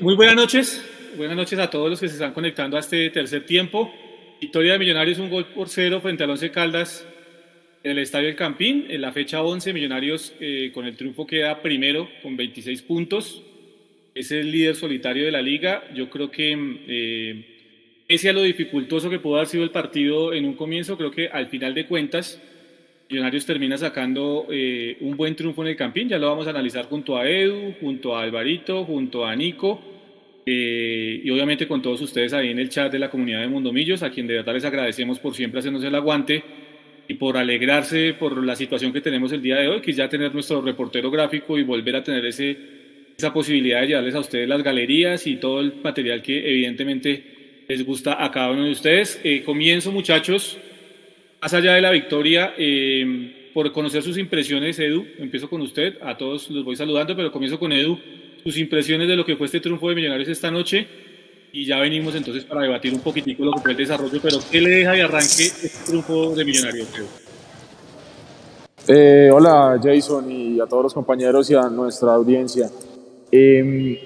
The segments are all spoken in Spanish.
muy buenas noches. Buenas noches a todos los que se están conectando a este tercer tiempo. Victoria de Millonarios, un gol por cero frente al Once Caldas en el Estadio El Campín. En la fecha 11, Millonarios eh, con el triunfo queda primero con 26 puntos. Es el líder solitario de la liga. Yo creo que, eh, pese a lo dificultoso que pudo haber sido el partido en un comienzo, creo que al final de cuentas, Millonarios termina sacando eh, un buen triunfo en el Campín. Ya lo vamos a analizar junto a Edu, junto a Alvarito, junto a Nico eh, y obviamente con todos ustedes ahí en el chat de la comunidad de Mundomillos, a quien de verdad les agradecemos por siempre hacernos el aguante y por alegrarse por la situación que tenemos el día de hoy, que ya tener nuestro reportero gráfico y volver a tener ese, esa posibilidad de llevarles a ustedes las galerías y todo el material que evidentemente les gusta a cada uno de ustedes. Eh, comienzo muchachos, más allá de la victoria, eh, por conocer sus impresiones, Edu, empiezo con usted, a todos los voy saludando, pero comienzo con Edu sus impresiones de lo que fue este triunfo de Millonarios esta noche y ya venimos entonces para debatir un poquitico lo que fue el desarrollo, pero ¿qué le deja de arranque este triunfo de Millonarios? Eh, hola Jason y a todos los compañeros y a nuestra audiencia. Em,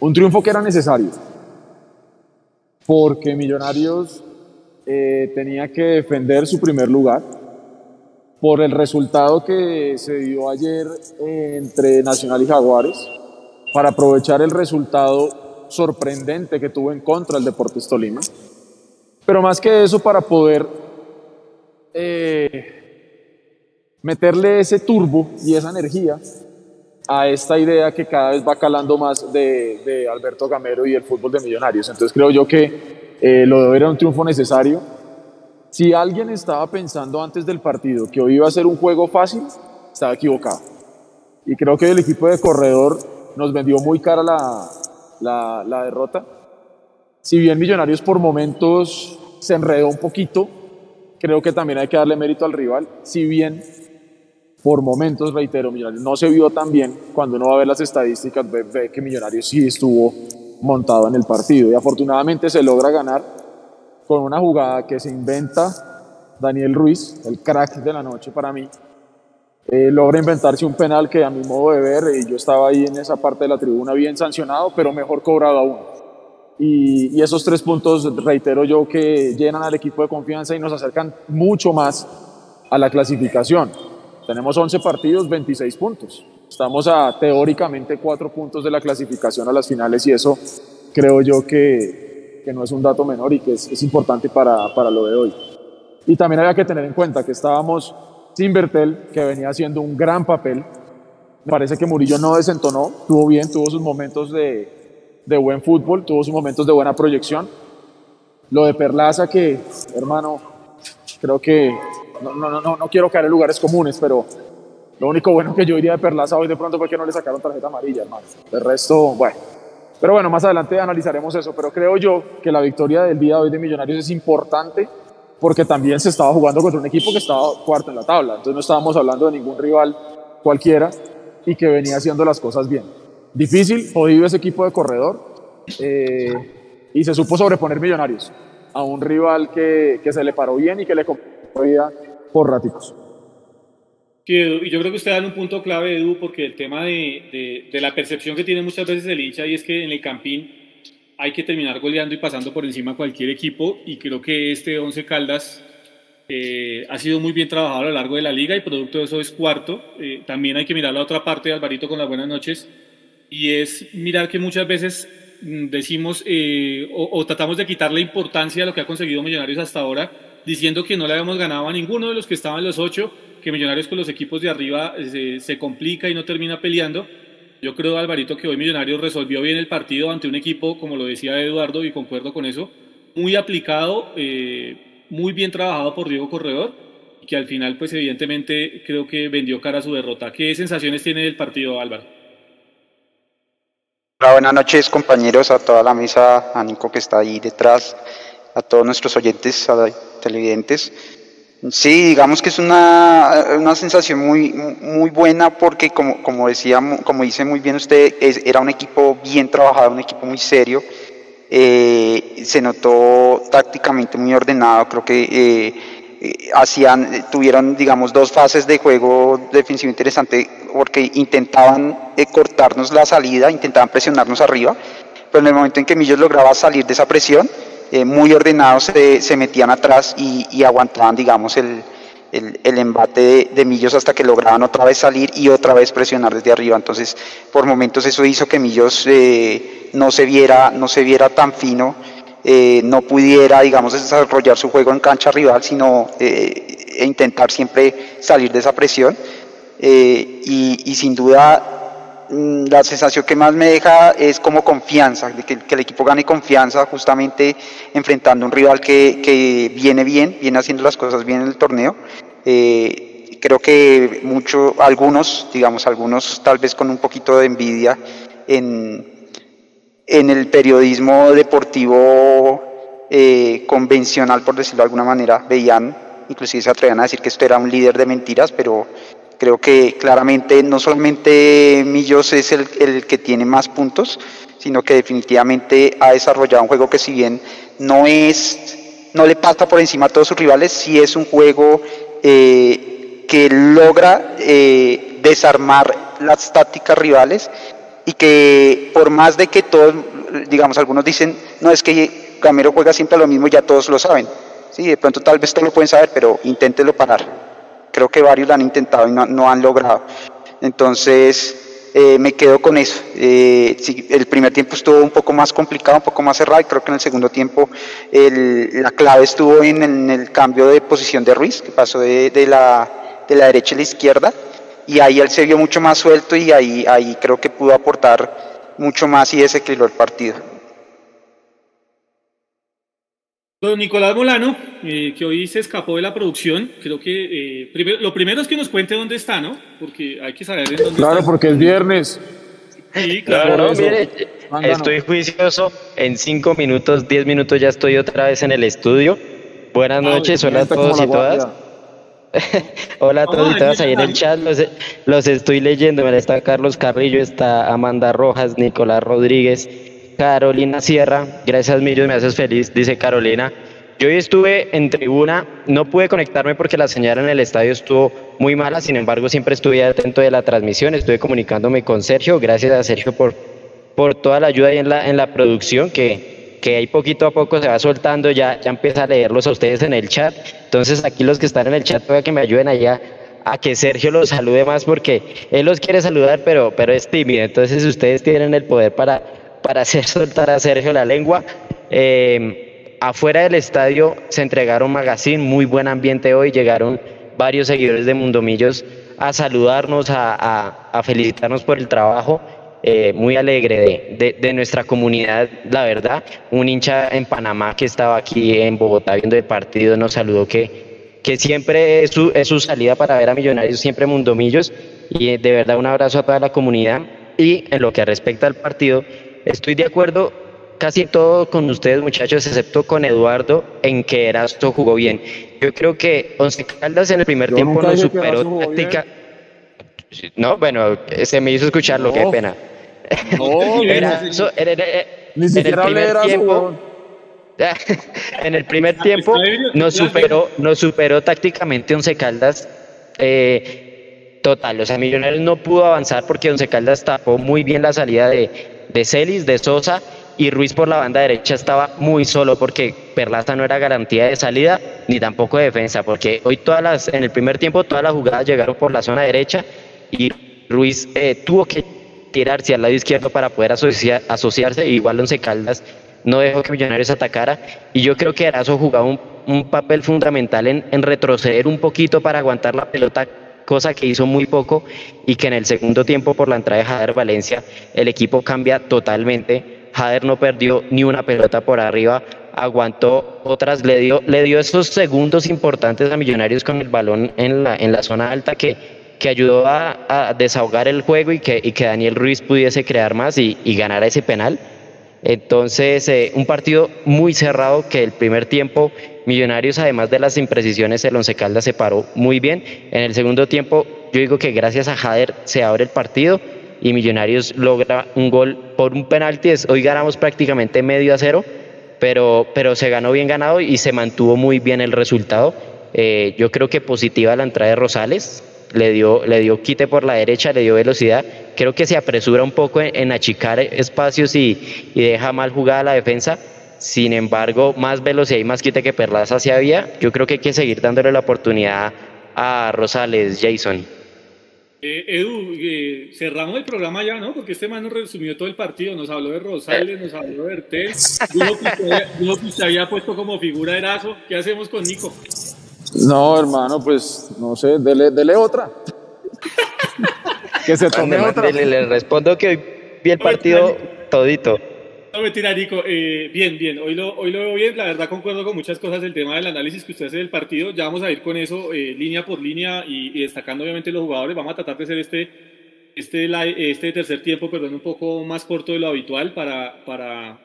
un triunfo que era necesario, porque Millonarios eh, tenía que defender su primer lugar por el resultado que se dio ayer entre Nacional y Jaguares para aprovechar el resultado sorprendente que tuvo en contra el Deportes Tolima. Pero más que eso, para poder eh, meterle ese turbo y esa energía a esta idea que cada vez va calando más de, Alberto Gamero y el fútbol de Millonarios. Entonces creo yo que eh, lo de hoy era un triunfo necesario. Si alguien estaba pensando antes del partido que hoy iba a ser un juego fácil, estaba equivocado. Y creo que el equipo de corredor nos vendió muy cara la, la, derrota. Si bien Millonarios por momentos se enredó un poquito, creo que también hay que darle mérito al rival. Si bien por momentos, reitero, Millonarios no se vio tan bien, cuando uno va a ver las estadísticas, ve, que Millonarios sí estuvo montado en el partido. Y afortunadamente se logra ganar con una jugada que se inventa Daniel Ruiz, el crack de la noche para mí, eh, logra inventarse un penal que a mi modo de ver, y yo estaba ahí en esa parte de la tribuna bien sancionado, pero mejor cobrado aún. Y, y, esos tres puntos, reitero yo, que llenan al equipo de confianza y nos acercan mucho más a la clasificación. Tenemos 11 partidos, 26 puntos. Estamos a teóricamente 4 puntos de la clasificación a las finales y eso creo yo que, que no es un dato menor y que es, es importante para, para lo de hoy. Y también había que tener en cuenta que estábamos Simbertel, que venía haciendo un gran papel. Me parece que Murillo no desentonó, tuvo bien, tuvo sus momentos de, de buen fútbol, tuvo sus momentos de buena proyección. Lo de Perlaza, que, hermano, creo que no, no, no, no quiero caer en lugares comunes, pero lo único bueno que yo diría de Perlaza hoy de pronto fue que no le sacaron tarjeta amarilla, hermano. El resto, bueno. Pero bueno, más adelante analizaremos eso. Pero creo yo que la victoria del día de hoy de Millonarios es importante porque también se estaba jugando contra un equipo que estaba cuarto en la tabla, entonces no estábamos hablando de ningún rival cualquiera y que venía haciendo las cosas bien. Difícil, jodido ese equipo de corredor eh, y se supo sobreponer Millonarios a un rival que, que se le paró bien y que le vida por ráticos. Sí, y yo creo que usted da un punto clave, Edu, porque el tema de, de, de la percepción que tiene muchas veces el hincha y es que en el Campín hay que terminar goleando y pasando por encima a cualquier equipo y creo que este Once Caldas eh, ha sido muy bien trabajado a lo largo de la liga y producto de eso es cuarto. Eh, también hay que mirar la otra parte Alvarito con las buenas noches y es mirar que muchas veces mm, decimos eh, o, tratamos de quitarle importancia a lo que ha conseguido Millonarios hasta ahora diciendo que no le habíamos ganado a ninguno de los que estaban los ocho, que Millonarios con los equipos de arriba se complica y no termina peleando yo creo, Alvarito, que hoy Millonarios resolvió bien el partido ante un equipo, como lo decía Eduardo, y concuerdo con eso, muy aplicado, eh, muy bien trabajado por Diego Corredor, y que al final, pues evidentemente, creo que vendió cara a su derrota. ¿Qué sensaciones tiene del partido, Álvaro? Hola, buenas noches, compañeros, a toda la mesa, a Nico que está ahí detrás, a todos nuestros oyentes, a televidentes. Sí, digamos que es una, una sensación muy, muy buena porque como, como, decía, como dice muy bien usted, era un equipo bien trabajado, un equipo muy serio. Eh, se notó tácticamente muy ordenado, creo que eh, eh, hacían, tuvieron digamos dos fases de juego defensivo interesante porque intentaban cortarnos la salida, intentaban presionarnos arriba, pero en el momento en que Millos lograba salir de esa presión, eh, muy ordenados se, metían atrás y, aguantaban, digamos, el, el, embate de, Millos hasta que lograban otra vez salir y otra vez presionar desde arriba. Entonces, por momentos eso hizo que Millos eh, no, se viera, no se viera tan fino, eh, no pudiera, digamos, desarrollar su juego en cancha rival, sino e intentar siempre salir de esa presión. y, sin duda la sensación que más me deja es como confianza, de que, el equipo gane confianza justamente enfrentando un rival que, viene bien, viene haciendo las cosas bien en el torneo. Eh, creo que muchos, algunos, digamos, algunos tal vez con un poquito de envidia en, en el periodismo deportivo eh, convencional, por decirlo de alguna manera, veían, inclusive se atrevían a decir que esto era un líder de mentiras, pero Creo que claramente no solamente Millos es el, que tiene más puntos, sino que definitivamente ha desarrollado un juego que si bien no es, no le pasa por encima a todos sus rivales, sí es un juego eh, que logra eh, desarmar las tácticas rivales y que por más de que todos, digamos, algunos dicen, no es que Gamero juega siempre lo mismo, ya todos lo saben. Sí, de pronto tal vez todos lo pueden saber, pero inténtelo parar. Creo que varios lo han intentado y no, han logrado. Entonces, eh, me quedo con eso. Eh, el primer tiempo estuvo un poco más complicado, un poco más cerrado, y creo que en el segundo tiempo la clave estuvo en, el cambio de posición de Ruiz, que pasó de, la, de la derecha a la izquierda, y ahí él se vio mucho más suelto y ahí, ahí creo que pudo aportar mucho más y desequilibró el partido. Don Nicolás Molano, eh, que hoy se escapó de la producción, creo que eh, lo primero es que nos cuente dónde está, ¿no? Porque hay que saber dónde Claro, porque es viernes. Sí, claro. mire, estoy juicioso. En cinco minutos, diez minutos ya estoy otra vez en el estudio. Buenas noches, hola a todos y todas. hola a todos y todas ahí en el chat, los, los estoy leyendo. Está Carlos Carrillo, está Amanda Rojas, Nicolás Rodríguez, Carolina Sierra, gracias Millos, me haces feliz, dice Carolina. Yo hoy estuve en tribuna, no pude conectarme porque la señal en el estadio estuvo muy mala, sin embargo siempre estuve atento de la transmisión, estuve comunicándome con Sergio, gracias a Sergio por, por toda la ayuda ahí en la, en la producción, que, que ahí poquito a poco se va soltando, ya, ya empieza a leerlos a ustedes en el chat, entonces aquí los que están en el chat, voy que me ayuden allá a que Sergio los salude más porque él los quiere saludar, pero, pero es tímido, entonces ustedes tienen el poder para para hacer soltar a Sergio la lengua. Eh, afuera del estadio se entregaron magazine, muy buen ambiente hoy, llegaron varios seguidores de Mundomillos a saludarnos, a, felicitarnos por el trabajo. Eh, muy alegre de, nuestra comunidad, la verdad. Un hincha en Panamá que estaba aquí en Bogotá viendo el partido nos saludó que, que siempre es su, es su salida para ver a Millonarios, siempre Mundomillos. Y de verdad un abrazo a toda la comunidad. Y en lo que respecta al partido, Estoy de acuerdo casi todo con ustedes, muchachos, excepto con Eduardo, en que Erasto jugó bien. Yo creo que Once Caldas en el primer tiempo no superó táctica. No, bueno, se me hizo escucharlo, qué pena. No, era, en, el primer tiempo. en el primer tiempo nos superó, nos superó tácticamente Once Caldas. Eh, total, o sea, Millonarios no pudo avanzar porque Once Caldas tapó muy bien la salida de, de Celis, de Sosa y Ruiz por la banda derecha estaba muy solo porque Perlaza no era garantía de salida ni tampoco de defensa, porque hoy todas las, en el primer tiempo todas las jugadas llegaron por la zona derecha y Ruiz eh, tuvo que tirarse al lado izquierdo para poder asociar, asociarse, igual Once Caldas no dejó que Millonarios atacara y yo creo que Erazo jugaba un, papel fundamental en, en retroceder un poquito para aguantar la pelota cosa que hizo muy poco y que en el segundo tiempo por la entrada de Jader Valencia el equipo cambia totalmente. Jader no perdió ni una pelota por arriba, aguantó otras, le dio, le dio esos segundos importantes a Millonarios con el balón en la, en la zona alta que, que ayudó a, desahogar el juego y que, y que Daniel Ruiz pudiese crear más y, y ganar ese penal. Entonces, eh, un partido muy cerrado que el primer tiempo Millonarios, además de las imprecisiones, el Once Caldas se paró muy bien. En el segundo tiempo, yo digo que gracias a Jader se abre el partido y Millonarios logra un gol por un penalti. Hoy ganamos prácticamente medio a cero, pero, pero se ganó bien ganado y se mantuvo muy bien el resultado. Eh, yo creo que positiva la entrada de Rosales. Le dio, le dio quite por la derecha, le dio velocidad. Creo que se apresura un poco en, achicar espacios y, y, deja mal jugada la defensa. Sin embargo, más velocidad y más quite que Perlaza se había. Yo creo que hay que seguir dándole la oportunidad a Rosales, Jason. Eh, Edu, eh, cerramos el programa ya, ¿no? Porque este man nos resumió todo el partido, nos habló de Rosales, nos habló de Ertel, uno que se había puesto como figura de Erazo. ¿Qué hacemos con Nico? No, hermano, pues no sé, dele, dele otra. que se tome otra. Le, respondo que hoy vi el partido todito. No, mentira, Nico. Eh, bien, bien. Hoy lo, hoy lo veo bien. La verdad, concuerdo con muchas cosas del tema del análisis que usted hace del partido. Ya vamos a ir con eso eh, línea por línea y, destacando, obviamente, los jugadores. Vamos a tratar de hacer este, este, este tercer tiempo, perdón, un poco más corto de lo habitual para, para,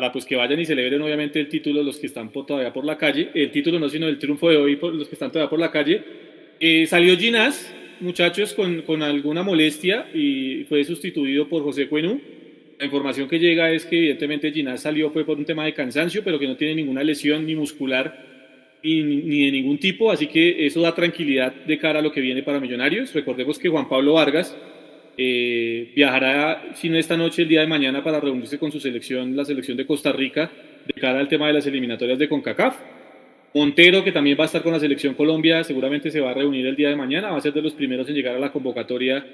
para pues, que vayan y celebren, obviamente, el título los que están todavía por la calle. El título no, sino el triunfo de hoy por los que están todavía por la calle. Eh, salió Ginás, muchachos, con, con alguna molestia y fue sustituido por José Cuenú la información que llega es que evidentemente Ginás salió fue por un tema de cansancio, pero que no tiene ninguna lesión ni muscular ni, ni, de ningún tipo, así que eso da tranquilidad de cara a lo que viene para Millonarios. Recordemos que Juan Pablo Vargas eh, viajará, si no esta noche, el día de mañana para reunirse con su selección, la selección de Costa Rica, de cara al tema de las eliminatorias de CONCACAF. Montero, que también va a estar con la selección Colombia, seguramente se va a reunir el día de mañana, va a ser de los primeros en llegar a la convocatoria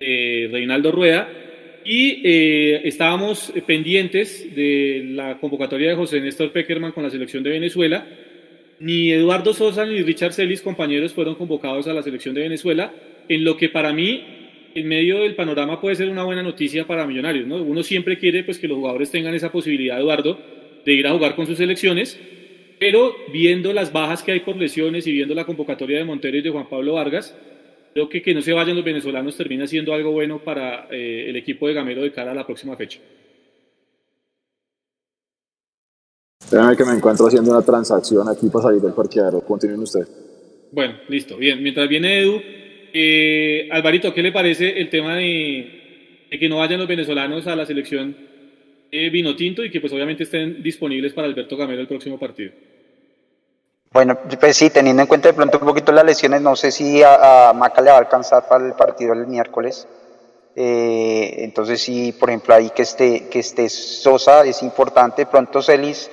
de Reinaldo Rueda. Y eh, estábamos pendientes de la convocatoria de José Néstor Peckerman con la selección de Venezuela. Ni Eduardo Sosa ni Richard Celis, compañeros, fueron convocados a la selección de Venezuela, en lo que para mí, en medio del panorama, puede ser una buena noticia para Millonarios. ¿no? Uno siempre quiere pues, que los jugadores tengan esa posibilidad, Eduardo, de ir a jugar con sus selecciones, pero viendo las bajas que hay por lesiones y viendo la convocatoria de Montero y de Juan Pablo Vargas, Creo que que no se vayan los venezolanos termina siendo algo bueno para eh, el equipo de Gamero de cara a la próxima fecha. Déjame que me encuentro haciendo una transacción aquí para salir del parqueadero. Continúen ustedes. Bueno, listo. Bien, mientras viene Edu, eh, Alvarito, ¿qué le parece el tema de, que no vayan los venezolanos a la selección eh, vino tinto y que pues obviamente estén disponibles para Alberto Gamero el próximo partido? Bueno, pues sí, teniendo en cuenta de pronto un poquito las lesiones, no sé si a, Maca le va a alcanzar para el partido el miércoles. Eh, entonces sí, por ejemplo, ahí que esté, que esté Sosa es importante. Pronto Celis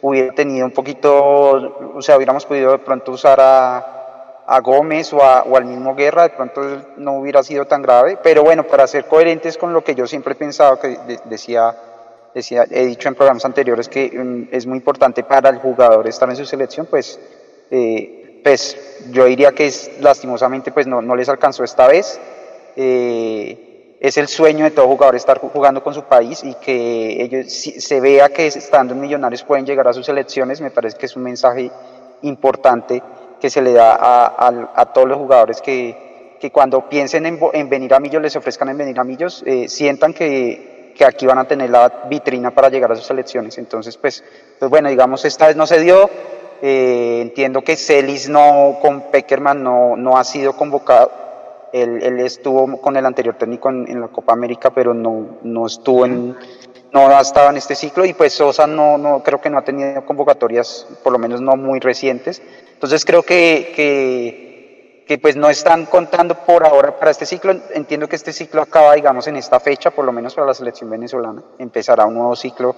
hubiera tenido un poquito, o sea, hubiéramos podido de pronto usar a, a Gómez o, al mismo Guerra, de pronto no hubiera sido tan grave. Pero bueno, para ser coherentes con lo que yo siempre he pensado, que decía decía, he dicho en programas anteriores que mm, es muy importante para el jugador estar en su selección, pues, eh, pues yo diría que es, lastimosamente pues no, no les alcanzó esta vez. Eh, es el sueño de todo jugador estar jugando con su país y que ellos se vea que estando en Millonarios pueden llegar a sus selecciones, me parece que es un mensaje importante que se le da a, a, todos los jugadores que, que cuando piensen en, en, venir a Millos, les ofrezcan en venir a Millos, eh, sientan que que aquí van a tener la vitrina para llegar a sus elecciones. Entonces, pues, pues bueno, digamos, esta vez no se dio. Eh, entiendo que Celis no, con Peckerman no, no ha sido convocado. Él, él estuvo con el anterior técnico en, la Copa América, pero no, no estuvo en, no ha estado en este ciclo y pues Sosa no, no creo que no ha tenido convocatorias, por lo menos no muy recientes. Entonces creo que, que pues no están contando por ahora para este ciclo. Entiendo que este ciclo acaba, digamos, en esta fecha, por lo menos para la selección venezolana. Empezará un nuevo ciclo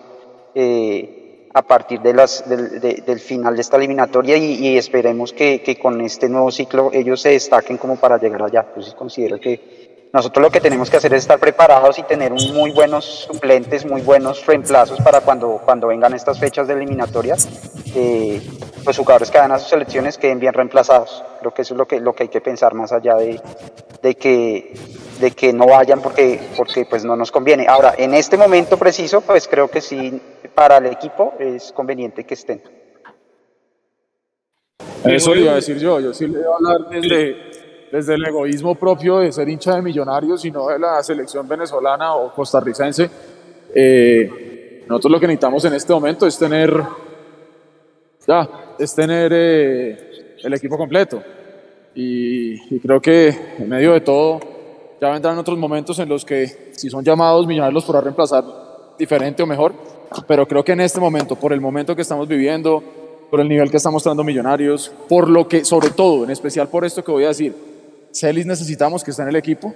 eh, a partir de las, del, final de esta eliminatoria y, esperemos que, que, con este nuevo ciclo ellos se destaquen como para llegar allá. Entonces considero que nosotros lo que tenemos que hacer es estar preparados y tener un muy buenos suplentes, muy buenos reemplazos para cuando, cuando vengan estas fechas de eliminatoria. Eh, los jugadores que van a sus selecciones queden bien reemplazados. Creo que eso es lo que, lo que hay que pensar más allá de, de, que, de que no vayan porque, porque pues no nos conviene. Ahora, en este momento preciso, pues creo que sí, para el equipo es conveniente que estén. Eso iba a decir yo, yo sí le iba a hablar desde, desde el egoísmo propio de ser hincha de millonarios y no de la selección venezolana o costarricense. Eh, nosotros lo que necesitamos en este momento es tener ya, es tener eh, el equipo completo. Y, creo que en medio de todo ya vendrán otros momentos en los que si son llamados Millonarios los podrá reemplazar diferente o mejor, pero creo que en este momento, por el momento que estamos viviendo, por el nivel que está mostrando Millonarios, por lo que, sobre todo, en especial por esto que voy a decir, Celis necesitamos que esté en el equipo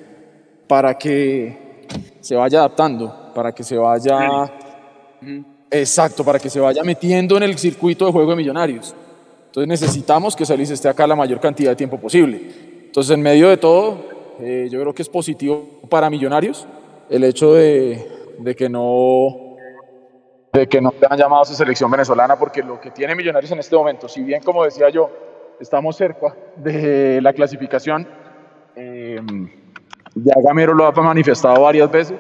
para que se vaya adaptando, para que se vaya... Exacto, para que se vaya metiendo en el circuito de juego de millonarios. Entonces necesitamos que Celis esté acá la mayor cantidad de tiempo posible. Entonces en medio de todo, eh, yo creo que es positivo para millonarios el hecho de, de que no de que no te han llamado a su selección venezolana, porque lo que tiene Millonarios en este momento, si bien como decía yo, estamos cerca de la clasificación, eh, ya Gamero lo ha manifestado varias veces,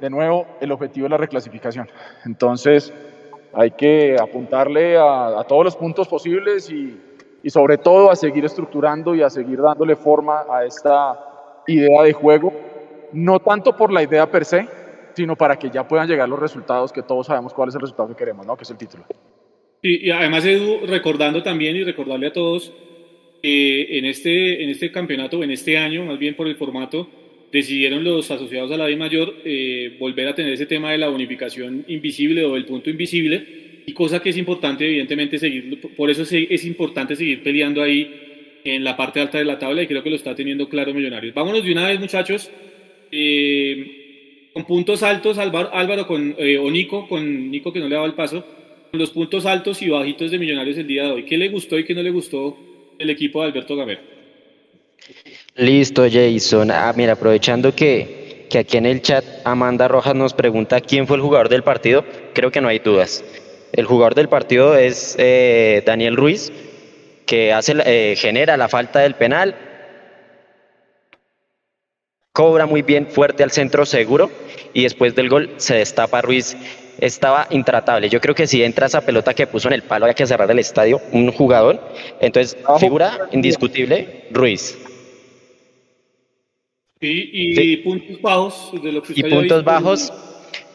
de nuevo, el objetivo es la reclasificación. Entonces, hay que apuntarle a, todos los puntos posibles y, y, sobre todo a seguir estructurando y a seguir dándole forma a esta idea de juego, no tanto por la idea per se, sino para que ya puedan llegar los resultados, que todos sabemos cuál es el resultado que queremos, ¿no? que es el título. Y, y además, Edu, recordando también y recordarle a todos que en este, en este campeonato, en este año, más bien por el formato, decidieron los asociados a la D mayor eh, volver a tener ese tema de la unificación invisible o del punto invisible, y cosa que es importante, evidentemente, seguir, por eso es importante seguir peleando ahí en la parte alta de la tabla, y creo que lo está teniendo claro Millonarios. Vámonos de una vez, muchachos, eh, con puntos altos, Álvaro, Álvaro con, eh, o Nico, con Nico que no le daba el paso, con los puntos altos y bajitos de Millonarios el día de hoy. ¿Qué le gustó y qué no le gustó el equipo de Alberto Gamero? Listo, Jason. Ah, mira, aprovechando que, que aquí en el chat Amanda Rojas nos pregunta quién fue el jugador del partido, creo que no hay dudas. El jugador del partido es eh, Daniel Ruiz, que hace, eh, genera la falta del penal, cobra muy bien fuerte al centro seguro y después del gol se destapa Ruiz. Estaba intratable. Yo creo que si entra esa pelota que puso en el palo, hay que cerrar el estadio, un jugador. Entonces, figura indiscutible, Ruiz. Y, puntos bajos de lo que Y puntos bajos,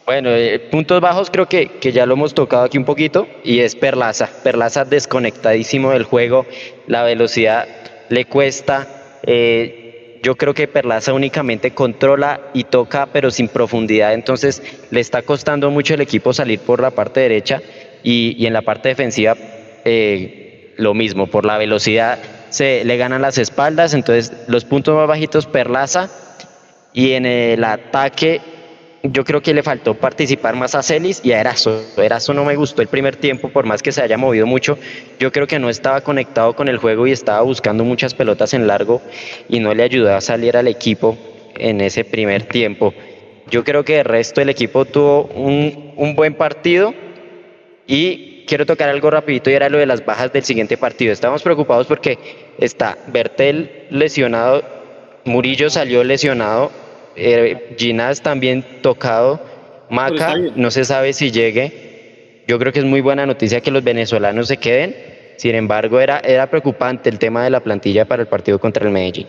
bueno, eh, puntos bajos creo que, que ya lo hemos tocado aquí un poquito y es Perlaza. Perlaza desconectadísimo del juego, la velocidad le cuesta. Eh, yo creo que Perlaza únicamente controla y toca, pero sin profundidad. Entonces le está costando mucho el equipo salir por la parte derecha y, en la parte defensiva eh, lo mismo, por la velocidad se le ganan las espaldas, entonces los puntos más bajitos Perlaza y en el ataque yo creo que le faltó participar más a Celis y a Erazo. Erazo no me gustó el primer tiempo, por más que se haya movido mucho. Yo creo que no estaba conectado con el juego y estaba buscando muchas pelotas en largo y no le ayudó a salir al equipo en ese primer tiempo. Yo creo que el resto del equipo tuvo un, un buen partido y quiero tocar algo rapidito y era lo de las bajas del siguiente partido. Estamos preocupados porque está Bertel lesionado, Murillo salió lesionado, eh, Ginás también tocado, Maca no se sabe si llegue. Yo creo que es muy buena noticia que los venezolanos se queden. Sin embargo, era, era preocupante el tema de la plantilla para el partido contra el Medellín.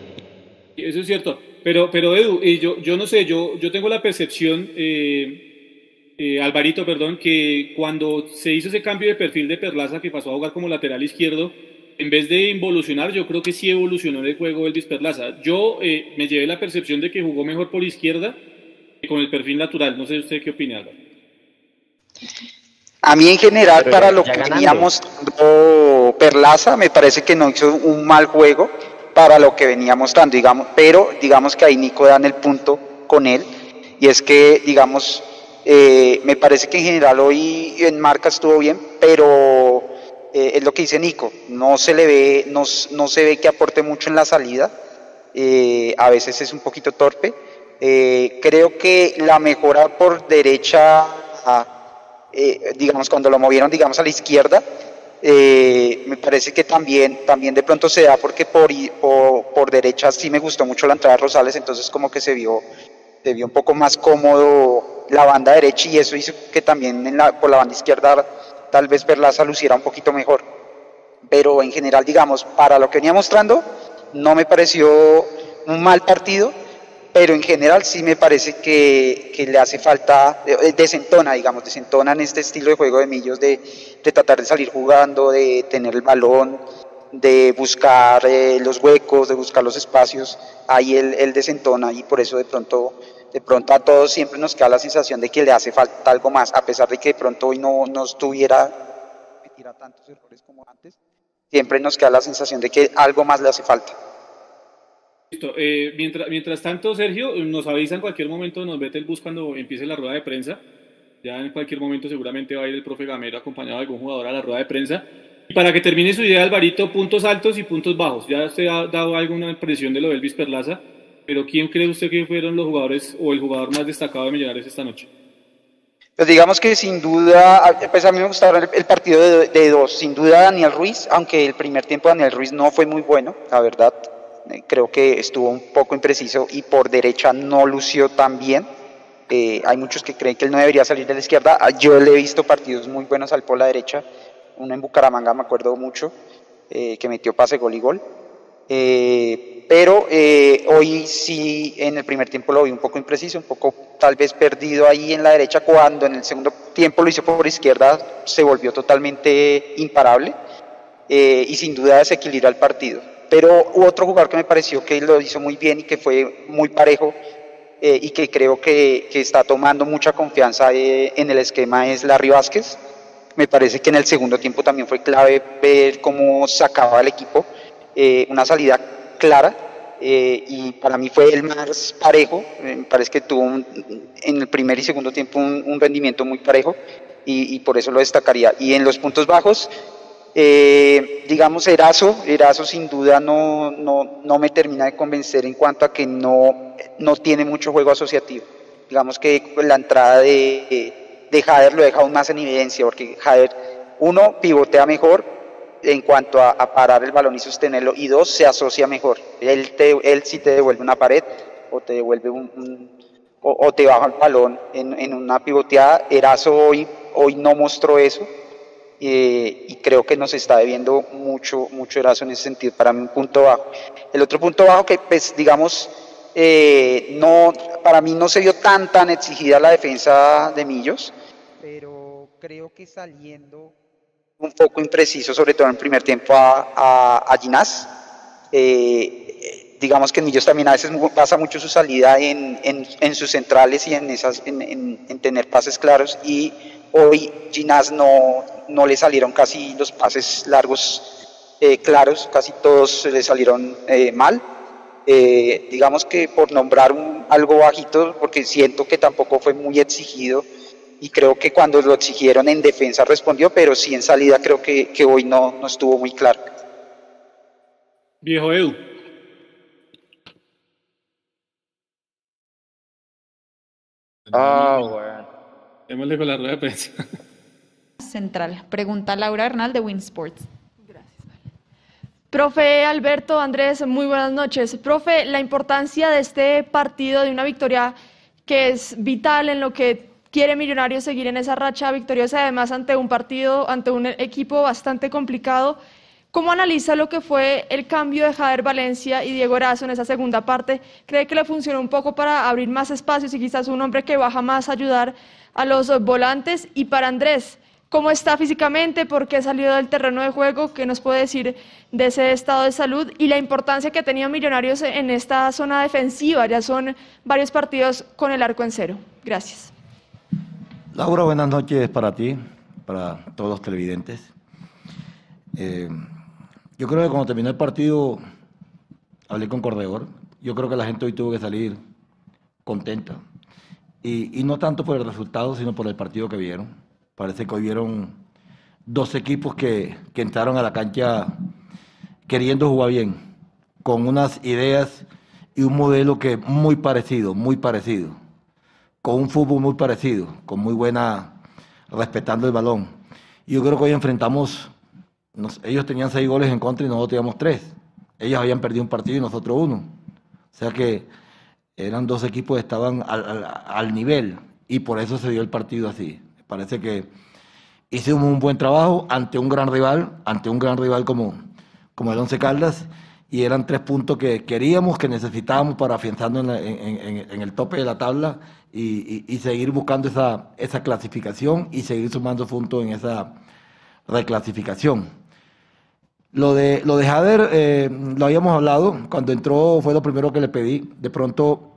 Eso es cierto. Pero, pero Edu, yo, yo no sé, yo, yo tengo la percepción, eh, eh, Alvarito, perdón, que cuando se hizo ese cambio de perfil de Perlaza que pasó a jugar como lateral izquierdo, en vez de involucionar, yo creo que sí evolucionó en el juego Elvis Perlaza. Yo eh, me llevé la percepción de que jugó mejor por izquierda que con el perfil natural. No sé usted qué opina, Álvaro. A mí en general, para lo que veníamos Perlaza, me parece que no hizo un mal juego para lo que venía mostrando, digamos, pero digamos que ahí Nico dan el punto con él, y es que, digamos, eh, me parece que en general hoy en marca estuvo bien, pero eh, es lo que dice Nico, no se le ve, no, no se ve que aporte mucho en la salida, eh, a veces es un poquito torpe. creo que la mejora por derecha, digamos, cuando lo movieron, digamos, a la izquierda, me parece que también, también de pronto se da porque por, por, por, derecha sí me gustó mucho la entrada de Rosales, entonces como que se vio, se vio un poco más cómodo la banda derecha y eso hizo que también en la, por la banda izquierda tal vez Verlaza luciera un poquito mejor. Pero en general, digamos, para lo que venía mostrando, no me pareció un mal partido, pero en general sí me parece que, que le hace falta, desentona, digamos, desentona en este estilo de juego de Millos, de, de tratar de salir jugando, de tener el balón, de buscar eh, los huecos, de buscar los espacios, ahí él, él desentona y por eso de pronto de pronto a todos siempre nos queda la sensación de que le hace falta algo más, a pesar de que de pronto hoy no, no estuviera tantos errores como antes, siempre nos queda la sensación de que algo más le hace falta. Listo. Eh, mientras, mientras tanto, Sergio, nos avisa en cualquier momento, nos vete el bus cuando empiece la rueda de prensa. Ya en cualquier momento seguramente va a ir el profe Gamero acompañado de algún jugador a la rueda de prensa. Y para que termine su idea, Alvarito, puntos altos y puntos bajos. Ya se ha dado alguna impresión de lo de Elvis Perlaza, pero ¿quién cree usted que fueron los jugadores o el jugador más destacado de Millonarios esta noche? Pues digamos que sin duda, pues a mí me gustaba el, partido de, de, dos, sin duda Daniel Ruiz, aunque el primer tiempo Daniel Ruiz no fue muy bueno, la verdad, eh, creo que estuvo un poco impreciso y por derecha no lució tan bien. Eh, hay muchos que creen que él no debería salir de la izquierda, ah, yo le he visto partidos muy buenos al por la derecha, uno en Bucaramanga me acuerdo mucho, eh, que metió pase gol y gol. Eh, pero eh, hoy sí en el primer tiempo lo vi un poco impreciso, un poco tal vez perdido ahí en la derecha cuando en el segundo tiempo lo hizo por izquierda, se volvió totalmente imparable y sin duda desequilibra el partido. Pero otro jugador que me pareció que lo hizo muy bien y que fue muy parejo y que creo que, que, está tomando mucha confianza en el esquema es Larry Vázquez. Me parece que en el segundo tiempo también fue clave ver cómo sacaba el equipo eh, una salida clara eh, y para mí fue el más parejo, eh, me parece que tuvo en el primer y segundo tiempo un, rendimiento muy parejo y, por eso lo destacaría. Y en los puntos bajos, digamos Erazo, Erazo sin duda no, no, no, me termina de convencer en cuanto a que no, no tiene mucho juego asociativo. Digamos que la entrada de, de Jader lo deja aún más en evidencia, porque Jader, uno, pivotea mejor, en cuanto a, parar el balón y sostenerlo, y dos, se asocia mejor. Él, te, él sí te devuelve una pared o te devuelve un, o, te baja el balón en, en, una pivoteada. Erazo hoy, hoy no mostró eso eh, y creo que nos está debiendo mucho, mucho Erazo en ese sentido, para mí un punto bajo. El otro punto bajo que, pues, digamos, eh, no, para mí no se vio tan, tan exigida la defensa de Millos, pero creo que saliendo un poco impreciso, sobre todo en el primer tiempo a, a, Ginás. Eh, digamos que en ellos también a veces pasa mucho su salida en, en, en sus centrales y en, esas, en, en, tener pases claros y hoy Ginás no, no le salieron casi los pases largos eh, claros, casi todos le salieron eh, mal. Digamos que por nombrar algo bajito, porque siento que tampoco fue muy exigido, y creo que cuando lo exigieron en defensa respondió, pero sí en salida creo que, que hoy no, no estuvo muy claro. Viejo Edu. Ah, bueno. Démosle con la rueda de prensa. Central. Pregunta Laura Hernal de Winsports. Gracias. Profe Alberto, Andrés, muy buenas noches. Profe, la importancia de este partido, de una victoria que es vital en lo que quiere Millonarios seguir en esa racha victoriosa, además ante un partido, ante un equipo bastante complicado. ¿Cómo analiza lo que fue el cambio de Jader Valencia y Diego Erazo en esa segunda parte? ¿Cree que le funcionó un poco para abrir más espacios y quizás un hombre que baja más a ayudar a los volantes? Y para Andrés, ¿cómo está físicamente? ¿Por qué salió del terreno de juego? ¿Qué nos puede decir de ese estado de salud? Y la importancia que ha tenido Millonarios en esta zona defensiva. Ya son varios partidos con el arco en cero. Gracias. Laura, buenas noches para ti, para todos los televidentes. Eh, yo creo que cuando terminó el partido, hablé con Corredor. Yo creo que la gente hoy tuvo que salir contenta. Y, no tanto por el resultado, sino por el partido que vieron. Parece que hoy vieron dos equipos que, que entraron a la cancha queriendo jugar bien, con unas ideas y un modelo que muy parecido, muy parecido con un fútbol muy parecido, con muy buena, respetando el balón. Yo creo que hoy enfrentamos, ellos tenían seis goles en contra y nosotros teníamos tres. Ellos habían perdido un partido y nosotros uno. O sea que eran dos equipos que estaban al, nivel y por eso se dio el partido así. Parece que hicimos un buen trabajo ante un gran rival, ante un gran rival como, como el Once Caldas y eran tres puntos que queríamos, que necesitábamos para afianzarnos en, el tope de la tabla y, seguir buscando esa, esa, clasificación y seguir sumando puntos en esa reclasificación. Lo de, lo de Jader, eh, lo habíamos hablado, cuando entró fue lo primero que le pedí, de pronto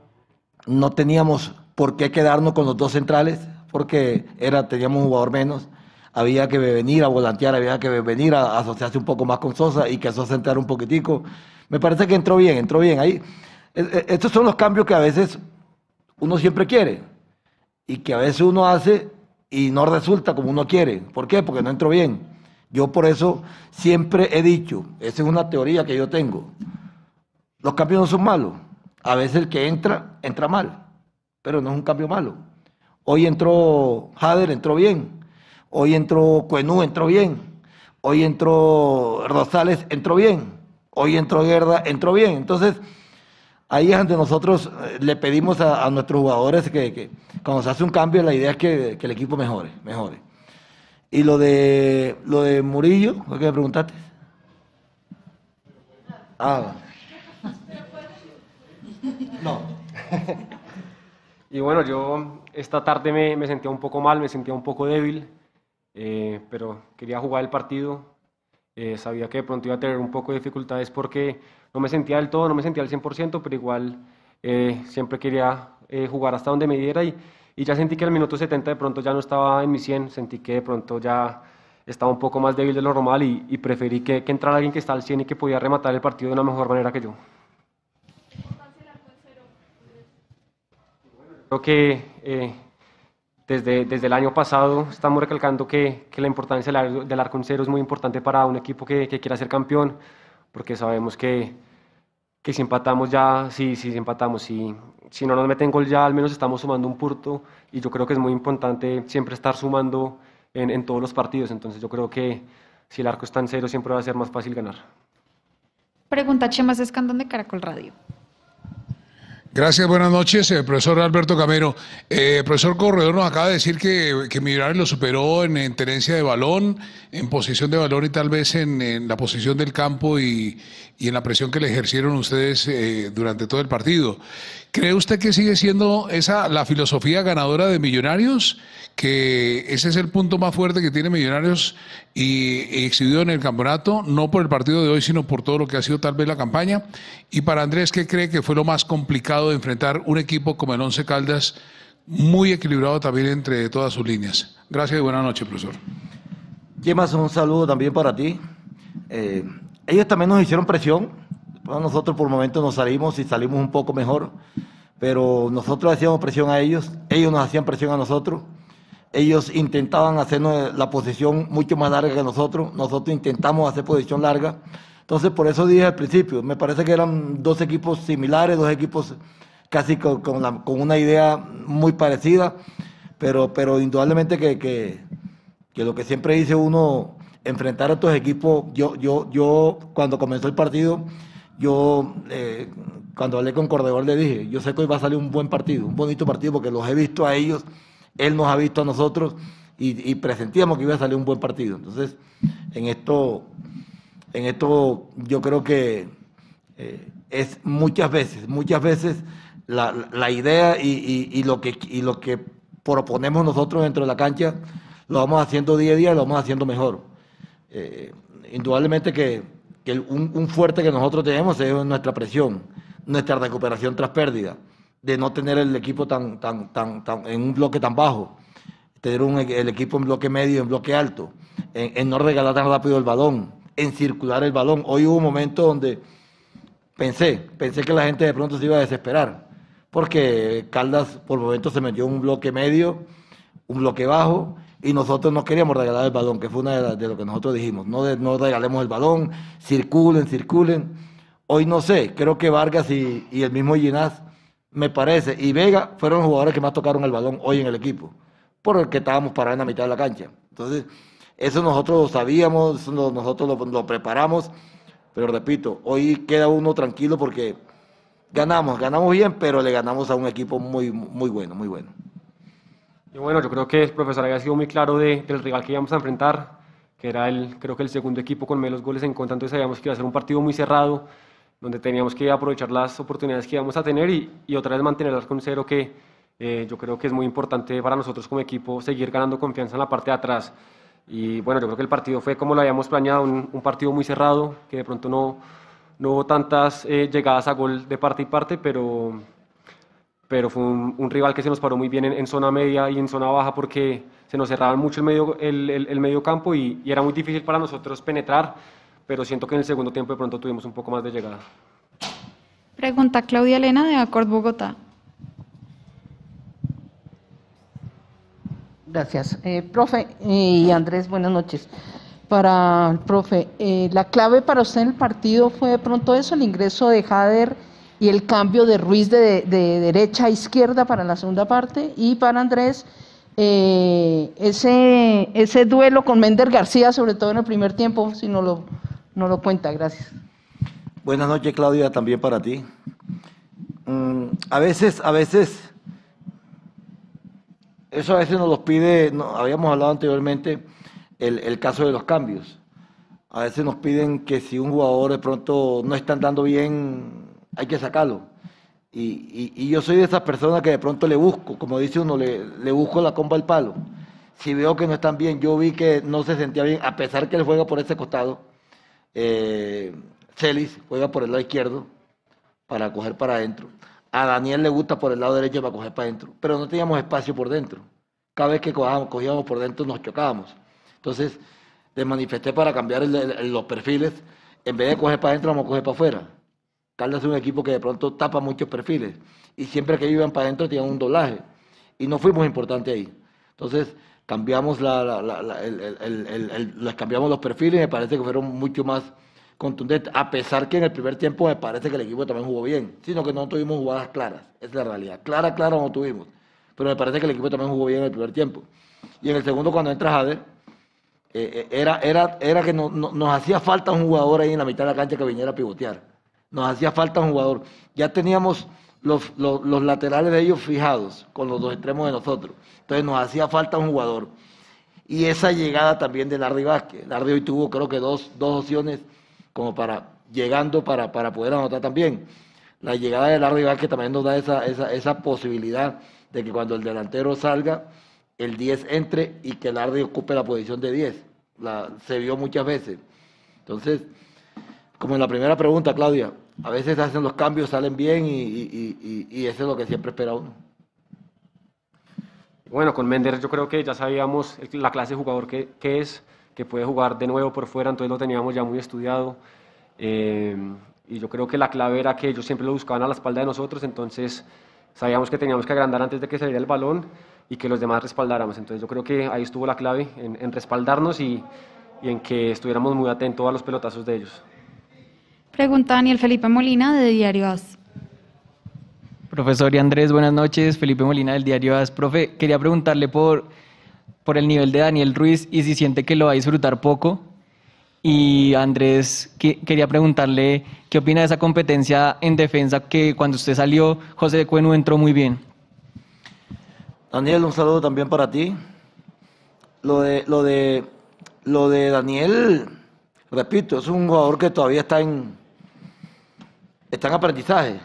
no teníamos por qué quedarnos con los dos centrales, porque era, teníamos un jugador menos, había que venir a volantear, había que venir a asociarse un poco más con Sosa y que Sosa entrara un poquitico. Me parece que entró bien, entró bien. Ahí, e, e, estos son los cambios que a veces uno siempre quiere y que a veces uno hace y no resulta como uno quiere. ¿Por qué? Porque no entró bien. Yo por eso siempre he dicho, esa es una teoría que yo tengo, los cambios no son malos. A veces el que entra, entra mal, pero no es un cambio malo. Hoy entró Jader, entró bien. Hoy entró Cuenú, entró bien. Hoy entró Rosales, entró bien. Hoy entró Guerra, entró bien. Entonces, ahí es donde nosotros eh, le pedimos a, nuestros jugadores que, cuando se hace un cambio, la idea es que, el equipo mejore, mejore. Y lo de lo de Murillo, ¿qué me preguntaste? Ah, no. y bueno, yo esta tarde me, me, sentía un poco mal, me sentía un poco débil, eh, pero quería jugar el partido. Eh, sabía que de pronto iba a tener un poco de dificultades porque no me sentía del todo, no me sentía al 100%, pero igual eh, siempre quería jugar hasta donde me diera y, y ya sentí que al minuto 70 de pronto ya no estaba en mi 100, sentí que de pronto ya estaba un poco más débil de lo normal y, y preferí que, que entrara alguien que está al 100 y que podía rematar el partido de una mejor manera que yo. Creo que eh, desde, desde el año pasado estamos recalcando que, que la importancia del, arco en cero es muy importante para un equipo que, que quiera ser campeón, porque sabemos que, que si empatamos ya, sí, sí, si empatamos, si, si no nos meten gol ya, al menos estamos sumando un punto y yo creo que es muy importante siempre estar sumando en, en todos los partidos, entonces yo creo que si el arco está en cero siempre va a ser más fácil ganar. Pregunta Chema Escandón de Caracol Radio. Gracias, buenas noches, eh, profesor Alberto Camero. Eh, profesor Corredor nos acaba de decir que, que Millonarios lo superó en, tenencia de balón, en posición de balón y tal vez en, la posición del campo y, en la presión que le ejercieron ustedes eh, durante todo el partido. ¿Cree usted que sigue siendo esa la filosofía ganadora de Millonarios? Que ese es el punto más fuerte que tiene Millonarios y, exhibido en el campeonato, no por el partido de hoy, sino por todo lo que ha sido tal vez la campaña. Y para Andrés, ¿qué cree que fue lo más complicado de enfrentar un equipo como el Once Caldas, muy equilibrado también entre todas sus líneas? Gracias y buenas noches, profesor. Yemas, un saludo también para ti. Eh, ellos también nos hicieron presión, nosotros por momentos nos salimos y salimos un poco mejor, pero nosotros hacíamos presión a ellos, ellos nos hacían presión a nosotros. Ellos intentaban hacernos la posición mucho más larga que nosotros, nosotros intentamos hacer posición larga. Entonces, por eso dije al principio, me parece que eran dos equipos similares, dos equipos casi con, con, una idea muy parecida, pero, pero indudablemente que, que, que, lo que siempre dice uno, enfrentar a estos equipos, yo, yo, yo cuando comenzó el partido, yo eh, cuando hablé con Corredor le dije, yo sé que hoy va a salir un buen partido, un bonito partido, porque los he visto a ellos, él nos ha visto a nosotros y, presentíamos que iba a salir un buen partido. Entonces, en esto, en esto yo creo que eh, es muchas veces, muchas veces la, idea y, lo que, y lo que proponemos nosotros dentro de la cancha, lo vamos haciendo día a día y lo vamos haciendo mejor. Eh, indudablemente que que un, fuerte que nosotros tenemos es nuestra presión, nuestra recuperación tras pérdida, de no tener el equipo tan, tan, tan, tan en un bloque tan bajo, tener un, el equipo en bloque medio, en bloque alto, en, no regalar tan rápido el balón, en circular el balón. Hoy hubo un momento donde pensé, pensé que la gente de pronto se iba a desesperar, porque Caldas por momentos se metió en un bloque medio, un bloque bajo, y nosotros no queríamos regalar el balón, que fue una de, lo que nosotros dijimos, no, no regalemos el balón, circulen, circulen. Hoy no sé, creo que Vargas y, el mismo Ginás, me parece, y Vega fueron los jugadores que más tocaron el balón hoy en el equipo, porque estábamos parados en la mitad de la cancha. Entonces, eso nosotros lo sabíamos, nosotros lo, preparamos, pero repito, hoy queda uno tranquilo porque ganamos, ganamos bien, pero le ganamos a un equipo muy, muy bueno, muy bueno. Bueno, yo creo que el profesor había sido muy claro de, del rival que íbamos a enfrentar, que era el, creo que el segundo equipo con menos goles en contra, entonces sabíamos que iba a ser un partido muy cerrado, donde teníamos que aprovechar las oportunidades que íbamos a tener y, y otra vez mantenerlas con cero, que eh, yo creo que es muy importante para nosotros como equipo seguir ganando confianza en la parte de atrás. Y bueno, yo creo que el partido fue como lo habíamos planeado, un, partido muy cerrado, que de pronto no, no hubo tantas eh, llegadas a gol de parte y parte, pero pero fue un, rival que se nos paró muy bien en, zona media y en zona baja porque se nos cerraba mucho el medio, el, el, medio campo y, era muy difícil para nosotros penetrar pero siento que en el segundo tiempo de pronto tuvimos un poco más de llegada. Pregunta Claudia Elena de Acord Bogotá. Gracias. Eh, profe y Andrés, buenas noches. Para el profe, eh, la clave para usted en el partido fue de pronto eso, el ingreso de Jader y el cambio de Ruiz de, derecha a izquierda para la segunda parte. Y para Andrés, eh, ese, ese duelo con Mender García, sobre todo en el primer tiempo, si no lo, no lo cuenta. Gracias. Buenas noches, Claudia, también para ti. Mm, a veces, a veces eso a veces nos los pide, habíamos hablado anteriormente, el, caso de los cambios. A veces nos piden que si un jugador de pronto no está andando bien, hay que sacarlo. Y, yo soy de esas personas que de pronto le busco, como dice uno, le, busco la comba al palo. Si veo que no están bien, yo vi que no se sentía bien, a pesar que él juega por ese costado. Eh, Celis juega por el lado izquierdo para coger para adentro. A Daniel le gusta por el lado derecho para coger para adentro, pero no teníamos espacio por dentro. Cada vez que cogíamos, por dentro nos chocábamos. Entonces, le manifesté para cambiar los perfiles. En vez de coger para adentro, vamos a coger para afuera. Caldas es un equipo que de pronto tapa muchos perfiles. Y siempre que iban para adentro tenían un doblaje. Y no fuimos importantes ahí. Entonces, cambiamos, les cambiamos los perfiles y me parece que fueron mucho más contundente, a pesar que en el primer tiempo me parece que el equipo también jugó bien, sino que no tuvimos jugadas claras, es la realidad. Clara, clara no tuvimos, pero me parece que el equipo también jugó bien en el primer tiempo. Y en el segundo, cuando entra Jader, eh, eh, era, era, era que nos hacía falta un jugador ahí en la mitad de la cancha que viniera a pivotear. Nos hacía falta un jugador. Ya teníamos los, los, laterales de ellos fijados con los dos extremos de nosotros. Entonces nos hacía falta un jugador. Y esa llegada también de Larry Vázquez. Larry hoy tuvo creo que dos, dos opciones como para llegando para, para poder anotar también. La llegada de Larry que también nos da esa, esa, esa, posibilidad de que cuando el delantero salga, el 10 entre y que Larry ocupe la posición de 10. La, se vio muchas veces. Entonces, como en la primera pregunta, Claudia, a veces hacen los cambios, salen bien y, y, y, eso es lo que siempre espera uno. Bueno, con Mender yo creo que ya sabíamos la clase de jugador que, que es que puede jugar de nuevo por fuera, entonces lo teníamos ya muy estudiado. Eh, y yo creo que la clave era que ellos siempre lo buscaban a la espalda de nosotros, entonces sabíamos que teníamos que agrandar antes de que saliera el balón y que los demás respaldáramos. Entonces yo creo que ahí estuvo la clave, en, respaldarnos y, y, en que estuviéramos muy atentos a los pelotazos de ellos. Pregunta Daniel Felipe Molina de Diario AS. Profesor y Andrés, buenas noches. Felipe Molina del Diario AS. Profe, quería preguntarle por por el nivel de Daniel Ruiz y si siente que lo va a disfrutar poco. Y Andrés, quería preguntarle qué opina de esa competencia en defensa que cuando usted salió, José de Cueno entró muy bien. Daniel, un saludo también para ti. Lo de, lo de, lo de Daniel, repito, es un jugador que todavía está en, está en aprendizaje.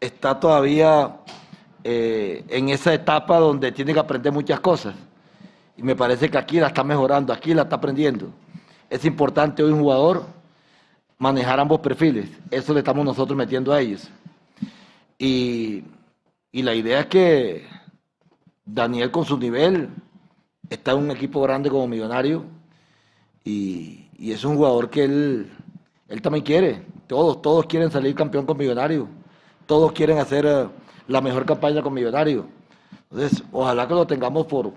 Está todavía eh, en esa etapa donde tiene que aprender muchas cosas. Y me parece que aquí la está mejorando, aquí la está aprendiendo. Es importante hoy un jugador manejar ambos perfiles. Eso le estamos nosotros metiendo a ellos. Y, la idea es que Daniel con su nivel está en un equipo grande como millonario y, es un jugador que él, él también quiere. Todos, todos quieren salir campeón con millonario. Todos quieren hacer eh, la mejor campaña con millonario. Entonces, ojalá que lo tengamos por,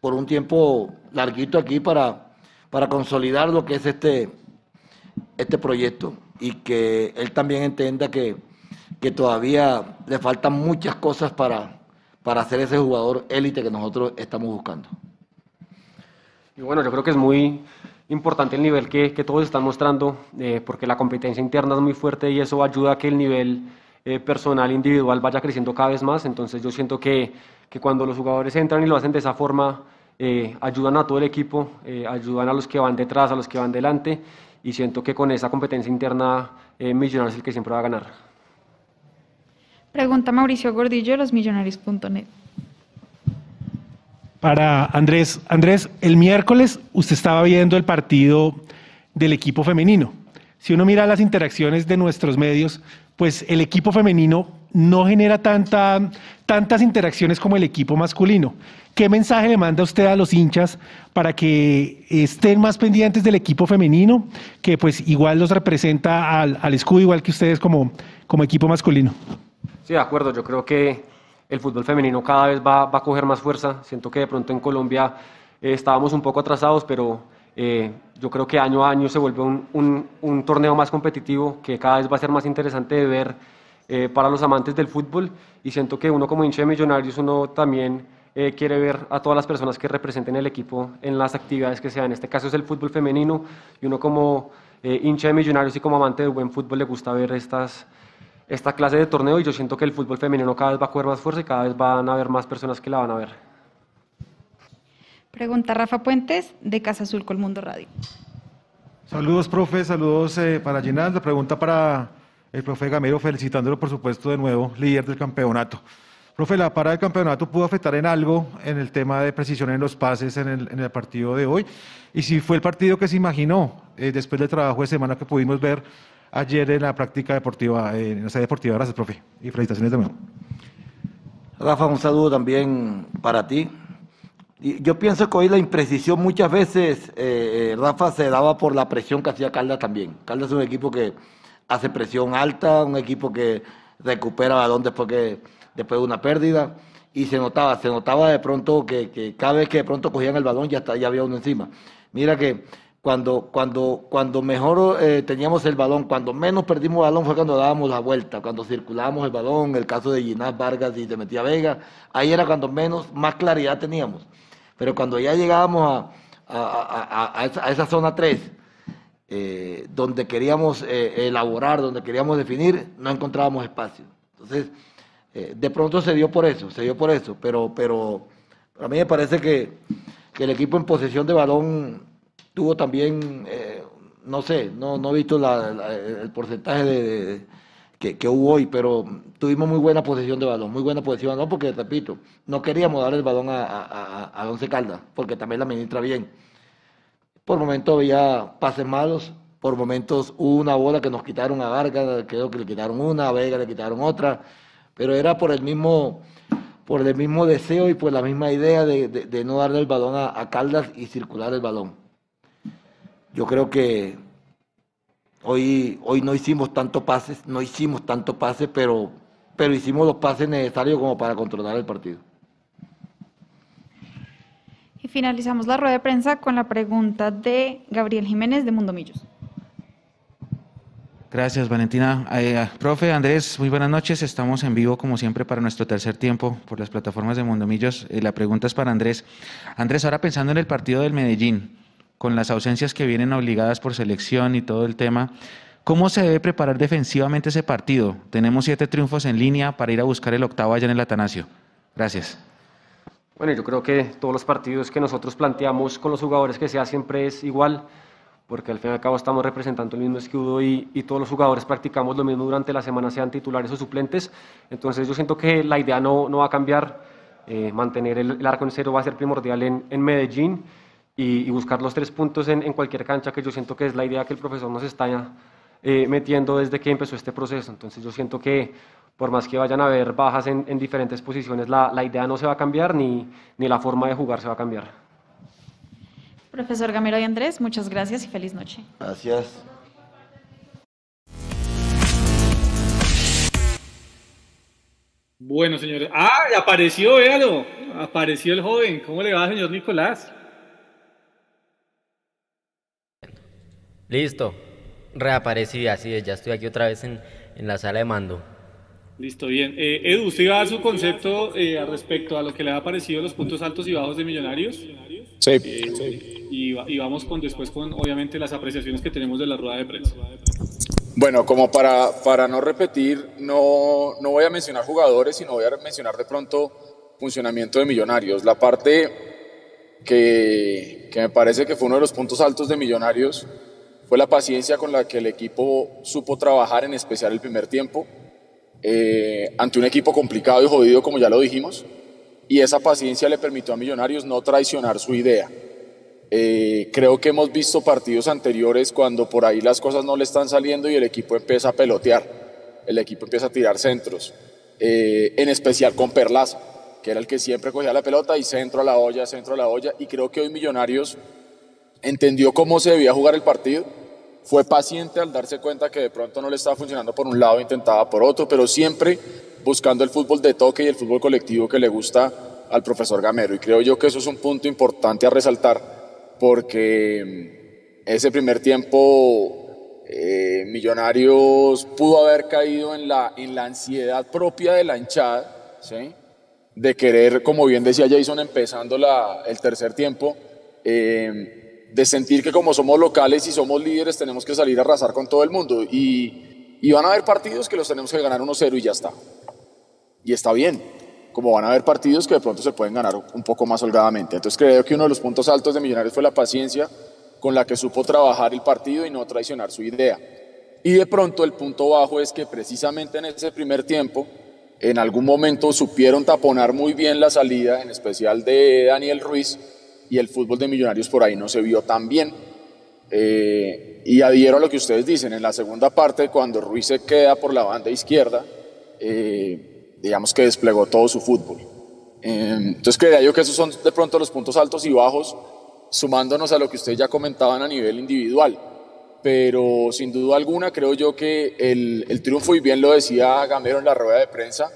por un tiempo larguito aquí para, para consolidar lo que es este, este proyecto y que él también entienda que, que todavía le faltan muchas cosas para, para ser ese jugador élite que nosotros estamos buscando. Y bueno, yo creo que es muy importante el nivel que, todos están mostrando, eh, porque la competencia interna es muy fuerte y eso ayuda a que el nivel eh, personal, individual vaya creciendo cada vez más. Entonces yo siento que que cuando los jugadores entran y lo hacen de esa forma, eh, ayudan a todo el equipo, ayudan a los que van detrás, a los que van delante, y siento que con esa competencia interna Millonarios es el que siempre va a ganar. Pregunta Mauricio Gordillo de losmillonarios.net. Para Andrés, Andrés, el miércoles usted estaba viendo el partido del equipo femenino. Si uno mira las interacciones de nuestros medios, pues el equipo femenino no genera tanta, tantas interacciones como el equipo masculino. ¿Qué mensaje le manda usted a los hinchas para que estén más pendientes del equipo femenino, que pues igual los representa al, escudo, igual que ustedes como equipo masculino? Sí, de acuerdo. Yo creo que el fútbol femenino cada vez va, a coger más fuerza. Siento que de pronto en Colombia eh, estábamos un poco atrasados, pero eh, yo creo que año a año se vuelve un, torneo más competitivo que cada vez va a ser más interesante de ver eh, para los amantes del fútbol. Y siento que uno como hincha de Millonarios, uno también eh, quiere ver a todas las personas que representen el equipo en las actividades que sean. En este caso es el fútbol femenino y uno como hincha de Millonarios y como amante del buen fútbol le gusta ver estas esta clase de torneo y yo siento que el fútbol femenino cada vez va a coger más fuerza y cada vez van a haber más personas que la van a ver. Pregunta Rafa Puentes de Casa Azul Colmundo Radio. Saludos, profe, saludos eh, para Ginaldo. Pregunta para el profe Gamero, felicitándolo por supuesto de nuevo, líder del campeonato. Profe, ¿la parada del campeonato pudo afectar en algo en el tema de precisión en los pases en el, en el partido de hoy? Y si fue el partido que se imaginó eh, después del trabajo de semana que pudimos ver ayer en la práctica deportiva, eh, en la sede deportiva. Gracias, profe. Y felicitaciones de nuevo. Rafa, un saludo también para ti. Yo pienso que hoy la imprecisión muchas veces, eh, Rafa, se daba por la presión que hacía Caldas también. Caldas es un equipo que hace presión alta, un equipo que recupera balón después, que, después de una pérdida. Y se notaba, se notaba de pronto que, que cada vez que de pronto cogían el balón ya, está, ya había uno encima. Mira que cuando, cuando, cuando mejor eh, teníamos el balón, cuando menos perdimos el balón fue cuando dábamos la vuelta, cuando circulábamos el balón, el caso de Ginás Vargas y se metía Vega, ahí era cuando menos, más claridad teníamos. Pero cuando ya llegábamos a, a, a, esa, zona 3, eh, donde queríamos eh, elaborar, donde queríamos definir, no encontrábamos espacio. Entonces, de pronto se dio por eso, se dio por eso, pero, pero a mí me parece que, que el equipo en posesión de balón tuvo también, eh, no sé, no, no he visto la, el porcentaje de, que, hubo hoy, pero tuvimos muy buena posesión de balón, muy buena posesión de balón, porque repito, no queríamos dar el balón a, a, a Once Caldas, porque también la administra bien. Por momentos había pases malos, por momentos hubo una bola que nos quitaron a Vargas, creo que le quitaron una, a Vega le quitaron otra, pero era por el mismo por el mismo deseo y por la misma idea de, de, no darle el balón a Caldas y circular el balón. Yo creo que hoy, hoy no hicimos tanto pases, no hicimos tanto pases, pero, pero hicimos los pases necesarios como para controlar el partido. Y finalizamos la rueda de prensa con la pregunta de Gabriel Jiménez de Mundo Millos. Gracias, Valentina. Eh, profe Andrés, muy buenas noches. Estamos en vivo, como siempre, para nuestro tercer tiempo por las plataformas de Mundo Millos. Eh, la pregunta es para Andrés. Andrés, ahora pensando en el partido del Medellín, con las ausencias que vienen obligadas por selección y todo el tema. ¿Cómo se debe preparar defensivamente ese partido? Tenemos siete triunfos en línea para ir a buscar el octavo allá en el Atanasio. Gracias. Bueno, yo creo que todos los partidos que nosotros planteamos con los jugadores que sea siempre es igual, porque al fin y al cabo estamos representando el mismo escudo y, todos los jugadores practicamos lo mismo durante la semana, sean titulares o suplentes. Entonces yo siento que la idea no, no va a cambiar. Eh, mantener el, el, arco en cero va a ser primordial en, en Medellín y, y buscar los tres puntos en, en, cualquier cancha, que yo siento que es la idea que el profesor nos está eh, metiendo desde que empezó este proceso. Entonces yo siento que por más que vayan a haber bajas en, en diferentes posiciones, la, la, idea no se va a cambiar ni, ni la forma de jugar se va a cambiar. Profesor Gamero y Andrés, muchas gracias y feliz noche. Gracias. Bueno, señores. ¡Ah! Apareció, véalo. Apareció el joven. ¿Cómo le va, señor Nicolás? Listo, reaparecí, así es, ya estoy aquí otra vez en, en la sala de mando. Listo, bien. Eh, Edu, ¿usted iba a dar su concepto eh, respecto a lo que le ha parecido los puntos altos y bajos de Millonarios? Sí. Eh, sí. Y, y, vamos con después con, obviamente, las apreciaciones que tenemos de la rueda de prensa. Bueno, como para, para no repetir, no, no voy a mencionar jugadores, sino voy a mencionar de pronto funcionamiento de Millonarios. La parte que, que me parece que fue uno de los puntos altos de Millonarios fue la paciencia con la que el equipo supo trabajar, en especial el primer tiempo, eh, ante un equipo complicado y jodido, como ya lo dijimos, y esa paciencia le permitió a Millonarios no traicionar su idea. Eh, creo que hemos visto partidos anteriores cuando por ahí las cosas no le están saliendo y el equipo empieza a pelotear, el equipo empieza a tirar centros. eh, en especial con Perlaza, que era el que siempre cogía la pelota y centro a la olla, centro a la olla, y creo que hoy Millonarios entendió cómo se debía jugar el partido, fue paciente al darse cuenta que de pronto no le estaba funcionando por un lado, intentaba por otro, pero siempre buscando el fútbol de toque y el fútbol colectivo que le gusta al profesor Gamero. Y creo yo que eso es un punto importante a resaltar, porque mm, ese primer tiempo eh, Millonarios pudo haber caído en la, en la ansiedad propia de la hinchada, de querer, como bien decía Jason, empezando la, el tercer tiempo, eh, de sentir que como somos locales y somos líderes tenemos que salir a arrasar con todo el mundo. Y, van a haber partidos que los tenemos que ganar 1-0 y ya está. Y está bien, como van a haber partidos que de pronto se pueden ganar un poco más holgadamente. Entonces creo que uno de los puntos altos de Millonarios fue la paciencia con la que supo trabajar el partido y no traicionar su idea. Y de pronto el punto bajo es que precisamente en ese primer tiempo, en algún momento supieron taponar muy bien la salida, en especial de Daniel Ruiz, y el fútbol de Millonarios por ahí no se vio tan bien. Eh, y adhiero a lo que ustedes dicen, en la segunda parte, cuando Ruiz se queda por la banda izquierda, eh, digamos que desplegó todo su fútbol. Eh, entonces creía yo que esos son de pronto los puntos altos y bajos, sumándonos a lo que ustedes ya comentaban a nivel individual. Pero sin duda alguna creo yo que el triunfo, y bien lo decía Gamero en la rueda de prensa,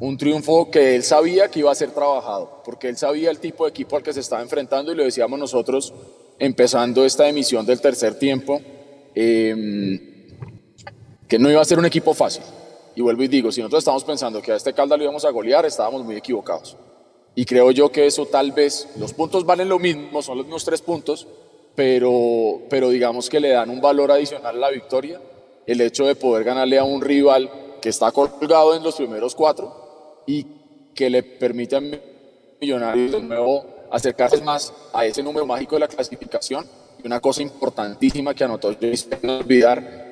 un triunfo que él sabía que iba a ser trabajado, porque él sabía el tipo de equipo al que se estaba enfrentando y lo decíamos nosotros empezando esta emisión del tercer tiempo, em, que no iba a ser un equipo fácil. Y vuelvo y digo, si nosotros estamos pensando que a este Calda lo íbamos a golear, estábamos muy equivocados. Y creo yo que eso tal vez, los puntos valen lo mismo, son los mismos tres puntos, pero, pero digamos que le dan un valor adicional a la victoria, el hecho de poder ganarle a un rival que está colgado en los primeros cuatro, y que le permite a Millonarios de nuevo acercarse más a ese número mágico de la clasificación. Y una cosa importantísima que anotó yo no olvidar,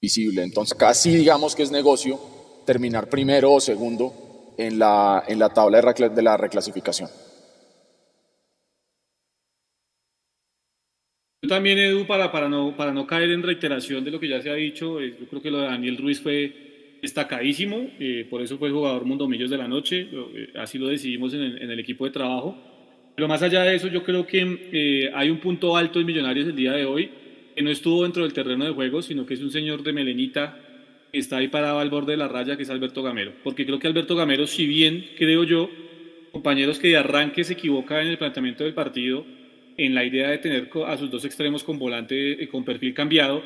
visible. Entonces, casi digamos que es negocio terminar primero o segundo en la, en la tabla de la reclasificación. Yo también, Edu, para, para, no, para no caer en reiteración de lo que ya se ha dicho, eh, yo creo que lo de Daniel Ruiz fue destacadísimo, eh, por eso fue el jugador Mundomillos de la noche, eh, así lo decidimos en el, en el, equipo de trabajo. Pero más allá de eso, yo creo que hay un punto alto en Millonarios el día de hoy, que no estuvo dentro del terreno de juego, sino que es un señor de melenita que está ahí parado al borde de la raya, que es Alberto Gamero. Porque creo que Alberto Gamero, si bien creo yo, compañeros que de arranque se equivoca en el planteamiento del partido, en la idea de tener a sus dos extremos con volante eh, con perfil cambiado.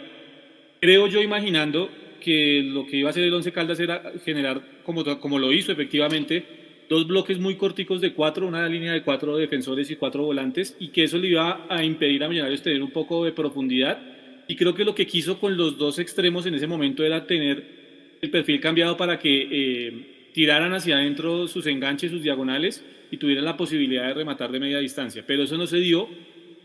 Creo yo imaginando que lo que iba a hacer el Once Caldas era generar, como, como lo hizo efectivamente, dos bloques muy corticos de cuatro, una línea de cuatro defensores y cuatro volantes, y que eso le iba a impedir a Millonarios tener un poco de profundidad. Y creo que lo que quiso con los dos extremos en ese momento era tener el perfil cambiado para que eh, tiraran hacia adentro sus enganches, sus diagonales, y tuvieran la posibilidad de rematar de media distancia. Pero eso no se dio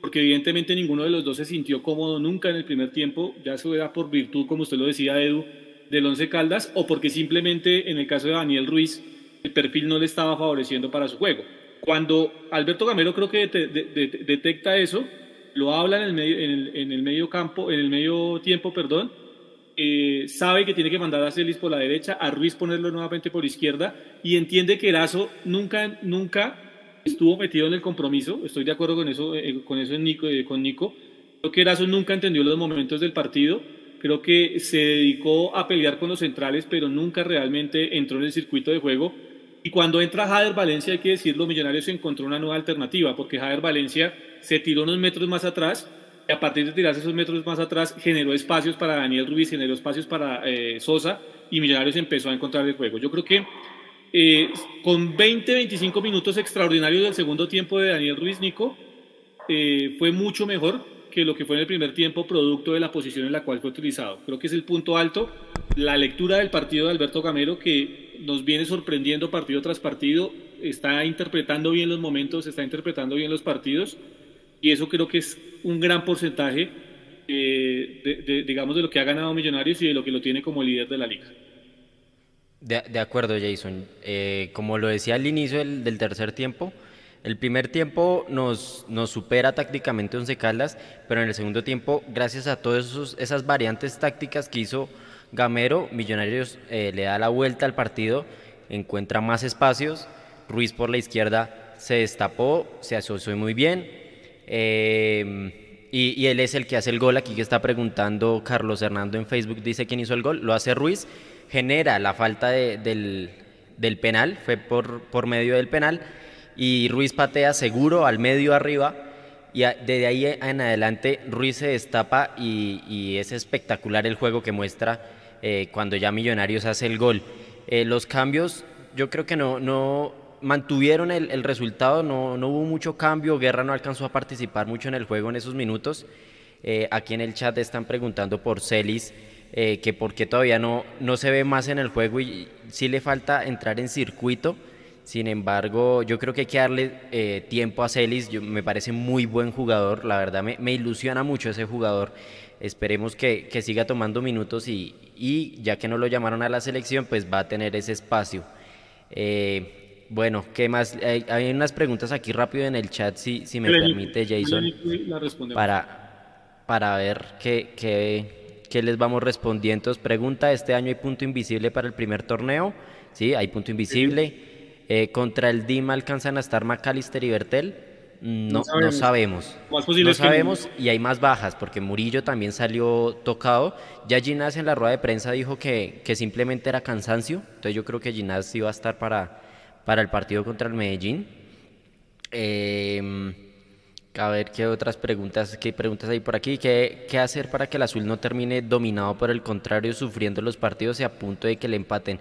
porque evidentemente ninguno de los dos se sintió cómodo nunca en el primer tiempo, ya eso era por virtud, como usted lo decía, Edu, del Once Caldas, o porque simplemente en el caso de Daniel Ruiz el perfil no le estaba favoreciendo para su juego. Cuando Alberto Gamero creo que detecta eso, lo habla en el medio, en el medio campo, en el medio tiempo, perdón, eh, sabe que tiene que mandar a Celis por la derecha, a Ruiz ponerlo nuevamente por izquierda y entiende que Erazo nunca, nunca estuvo metido en el compromiso. Estoy de acuerdo con eso, eh, con eso en Nico, eh, con Nico. Creo que Erazo nunca entendió los momentos del partido. Creo que se dedicó a pelear con los centrales, pero nunca realmente entró en el circuito de juego. Y cuando entra Jader Valencia, hay que decirlo, Millonarios encontró una nueva alternativa, porque Jader Valencia se tiró unos metros más atrás a partir de tirarse esos metros más atrás generó espacios para Daniel Ruiz, generó espacios para eh, Sosa y Millonarios empezó a encontrar el juego. Yo creo que eh, con 20, 25 minutos extraordinarios del segundo tiempo de Daniel Ruiz, Nico, eh, fue mucho mejor que lo que fue en el primer tiempo, producto de la posición en la cual fue utilizado. Creo que es el punto alto, la lectura del partido de Alberto Gamero, que nos viene sorprendiendo partido tras partido, está interpretando bien los momentos, está interpretando bien los partidos y eso creo que es un gran porcentaje, eh, de, digamos, de lo que ha ganado Millonarios y de lo que lo tiene como líder de la liga. De, acuerdo, Jason. Eh, como lo decía al inicio del, tercer tiempo, el primer tiempo nos, nos supera tácticamente Once Caldas, pero en el segundo tiempo, gracias a todas esas variantes tácticas que hizo Gamero, Millonarios eh, le da la vuelta al partido, encuentra más espacios, Ruiz por la izquierda se destapó, se asoció muy bien. Eh, y, él es el que hace el gol. Aquí que está preguntando Carlos Hernando en Facebook, dice quién hizo el gol. Lo hace Ruiz, genera la falta del, penal, fue por, por medio del penal. Y Ruiz patea seguro al medio arriba. Y desde ahí en adelante Ruiz se destapa y, es espectacular el juego que muestra eh, cuando ya Millonarios hace el gol. Eh, los cambios, yo creo que no, no mantuvieron el, resultado, no, hubo mucho cambio, Guerra no alcanzó a participar mucho en el juego en esos minutos. Eh, aquí en el chat están preguntando por Celis, eh, que por qué todavía no, no se ve más en el juego y sí le falta entrar en circuito. Sin embargo, yo creo que hay que darle eh, tiempo a Celis, me parece muy buen jugador, la verdad me, ilusiona mucho ese jugador. Esperemos que, siga tomando minutos y, y, ya que no lo llamaron a la selección, pues va a tener ese espacio. Bueno, ¿qué más? Hay, unas preguntas aquí rápido en el chat, si, si me permite, Jason, para, para ver qué, qué, les vamos respondiendo. Pregunta, ¿este año hay punto invisible para el primer torneo? Sí, hay punto invisible. Eh, ¿Contra el DIMA alcanzan a estar McAllister y Bertel? No, no sabemos. No sabemos, y hay más bajas, porque Murillo también salió tocado. Ya Ginás en la rueda de prensa dijo que, que simplemente era cansancio, entonces yo creo que Ginás iba a estar para para el partido contra el Medellín. Em, a ver qué otras preguntas, qué preguntas hay por aquí. ¿Qué, ¿Qué, hacer para que el azul no termine dominado por el contrario, sufriendo los partidos y a punto de que le empaten?